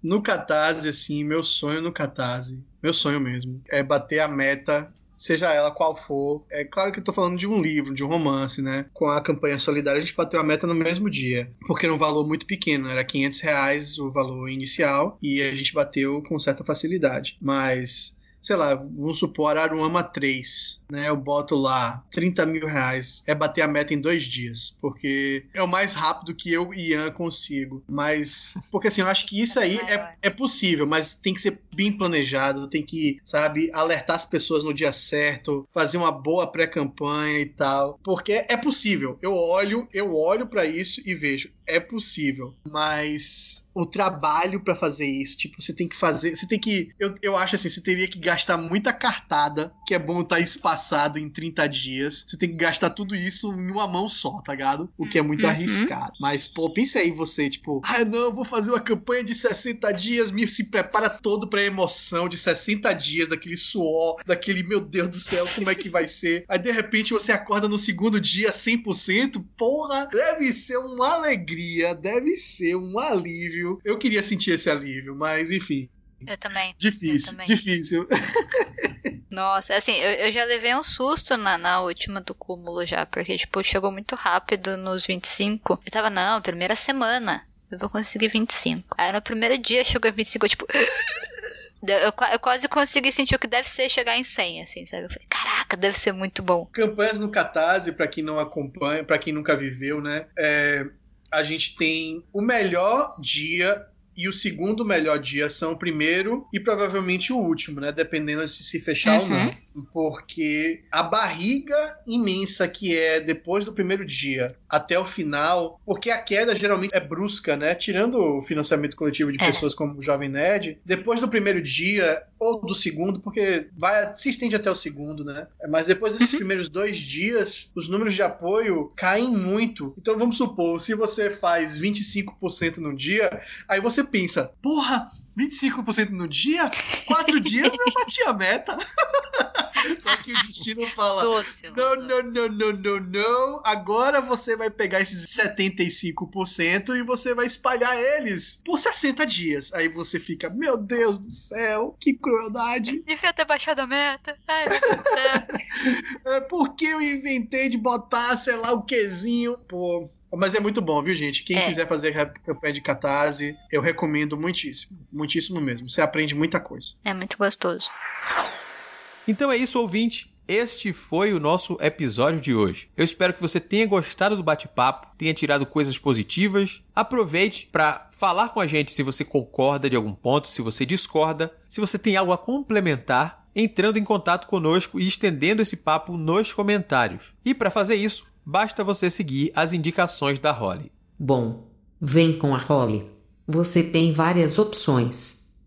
No Catarse, assim, meu sonho no Catarse, meu sonho mesmo, é bater a meta, seja ela qual for. É claro que eu tô falando de um livro, de um romance, né? Com a campanha solidária, a gente bateu a meta no mesmo dia. Porque era um valor muito pequeno, era 500 reais o valor inicial, e a gente bateu com certa facilidade. Mas. Sei lá, vamos supor, Aruama 3, né? Eu boto lá 30 mil reais. É bater a meta em dois dias. Porque é o mais rápido que eu e Ian consigo. Mas. Porque assim, eu acho que isso aí é, é possível, mas tem que ser bem planejado, tem que, sabe, alertar as pessoas no dia certo, fazer uma boa pré-campanha e tal. Porque é possível. Eu olho, eu olho pra isso e vejo, é possível. Mas o trabalho pra fazer isso, tipo, você tem que fazer, você tem que, eu, eu acho assim, você teria que gastar muita cartada, que é bom estar espaçado em 30 dias. Você tem que gastar tudo isso em uma mão só, tá ligado? O que é muito Uhum. arriscado. Mas, pô, pense aí você, tipo, ah, não, eu vou fazer uma campanha de 60 dias, me se prepara todo pra emoção de 60 dias, daquele suor, daquele, meu Deus do céu, como é que vai ser? Aí, de repente, você acorda no segundo dia 100%, porra, deve ser uma alegria, deve ser um alívio. Eu queria sentir esse alívio, mas, enfim, Eu também. Eu difícil, também. difícil. Nossa, assim, eu, eu já levei um susto na, na última do cúmulo já, porque, tipo, chegou muito rápido nos 25. Eu tava, não, primeira semana, eu vou conseguir 25. Aí no primeiro dia chegou em 25, eu, tipo. Eu, eu quase consegui sentir o que deve ser chegar em 100, assim, sabe? Eu falei, caraca, deve ser muito bom. Campanhas no Catarse, pra quem não acompanha, pra quem nunca viveu, né? é, a gente tem o melhor dia e o segundo melhor dia são o primeiro e provavelmente o último, né? Dependendo de se fechar ou Uhum. não. Porque a barriga imensa que é depois do primeiro dia até o final, porque a queda geralmente é brusca, né? Tirando o financiamento coletivo de É. pessoas como o Jovem Nerd, depois do primeiro dia ou do segundo, porque vai se estende até o segundo, né? Mas depois desses primeiros dois dias, os números de apoio caem muito. Então vamos supor, se você faz 25% no dia, aí você pensa, porra, 25% no dia? Quatro dias eu bati a meta. Só que o destino fala. Doce. Não, não, não, não, não, não. Agora você vai pegar esses 75% e você vai espalhar eles por 60 dias. Aí você fica, meu Deus do céu, que crueldade. Devia ter baixado a meta. Ai. É, Por que eu inventei de botar, sei lá, o quezinho? Pô, Mas é muito bom, viu, gente? Quem É. quiser fazer campanha de catarse, eu recomendo muitíssimo. Muitíssimo mesmo. Você aprende muita coisa. É muito gostoso. Então é isso, ouvinte. Este foi o nosso episódio de hoje. Eu espero que você tenha gostado do bate-papo, tenha tirado coisas positivas. Aproveite para falar com a gente se você concorda de algum ponto, se você discorda, se você tem algo a complementar, entrando em contato conosco e estendendo esse papo nos comentários. E para fazer isso, basta você seguir as indicações da Holly. Bom, vem com a Holly. Você tem várias opções.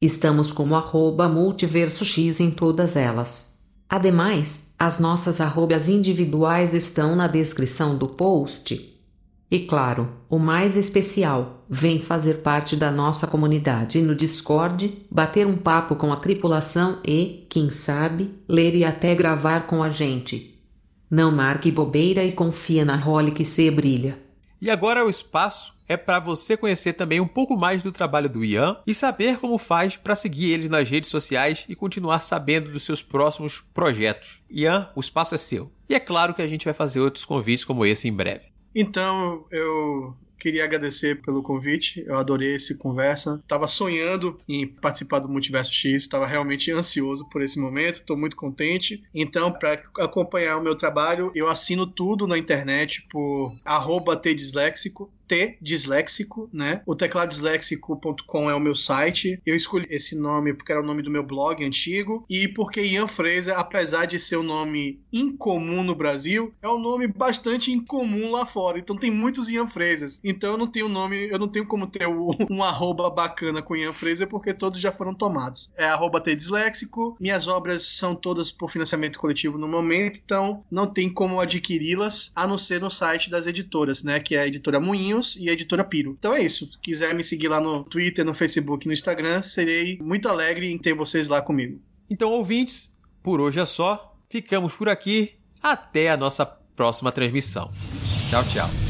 Estamos como arroba multiversox em todas elas. Ademais, as nossas arrobas individuais estão na descrição do post. E claro, o mais especial, vem fazer parte da nossa comunidade no Discord, bater um papo com a tripulação e, quem sabe, ler e até gravar com a gente. Não marque bobeira e confia na Holly que se brilha. E agora o espaço é para você conhecer também um pouco mais do trabalho do Ian e saber como faz para seguir ele nas redes sociais e continuar sabendo dos seus próximos projetos. Ian, o espaço é seu. E é claro que a gente vai fazer outros convites como esse em breve. Então, eu queria agradecer pelo convite. Eu adorei esse conversa. Tava sonhando em participar do Multiverso X, estava realmente ansioso por esse momento. Estou muito contente. Então, para acompanhar o meu trabalho, eu assino tudo na internet por tdisléxico. T disléxico, né? O tecladisléxico.com é o meu site. Eu escolhi esse nome porque era o nome do meu blog antigo e porque Ian Fraser, apesar de ser um nome incomum no Brasil, é um nome bastante incomum lá fora. Então tem muitos Ian Frasers. Então eu não tenho nome, eu não tenho como ter o- um arroba bacana com Ian Fraser porque todos já foram tomados. É arroba tdisléxico. Minhas obras são todas por financiamento coletivo no momento, então não tem como adquiri-las a não ser no site das editoras, né? Que é a editora Moinhos e a editora Piro. Então é isso. Se quiser me seguir lá no Twitter, no Facebook no Instagram, serei muito alegre em ter vocês lá comigo. Então, ouvintes, por hoje é só. Ficamos por aqui. Até a nossa próxima transmissão. Tchau, tchau.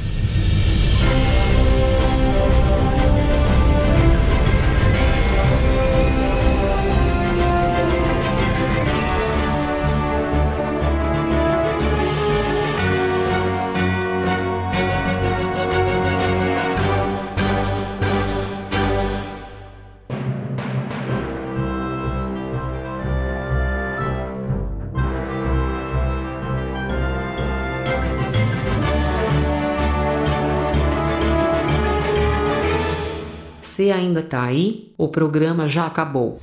ainda está aí, o programa já acabou.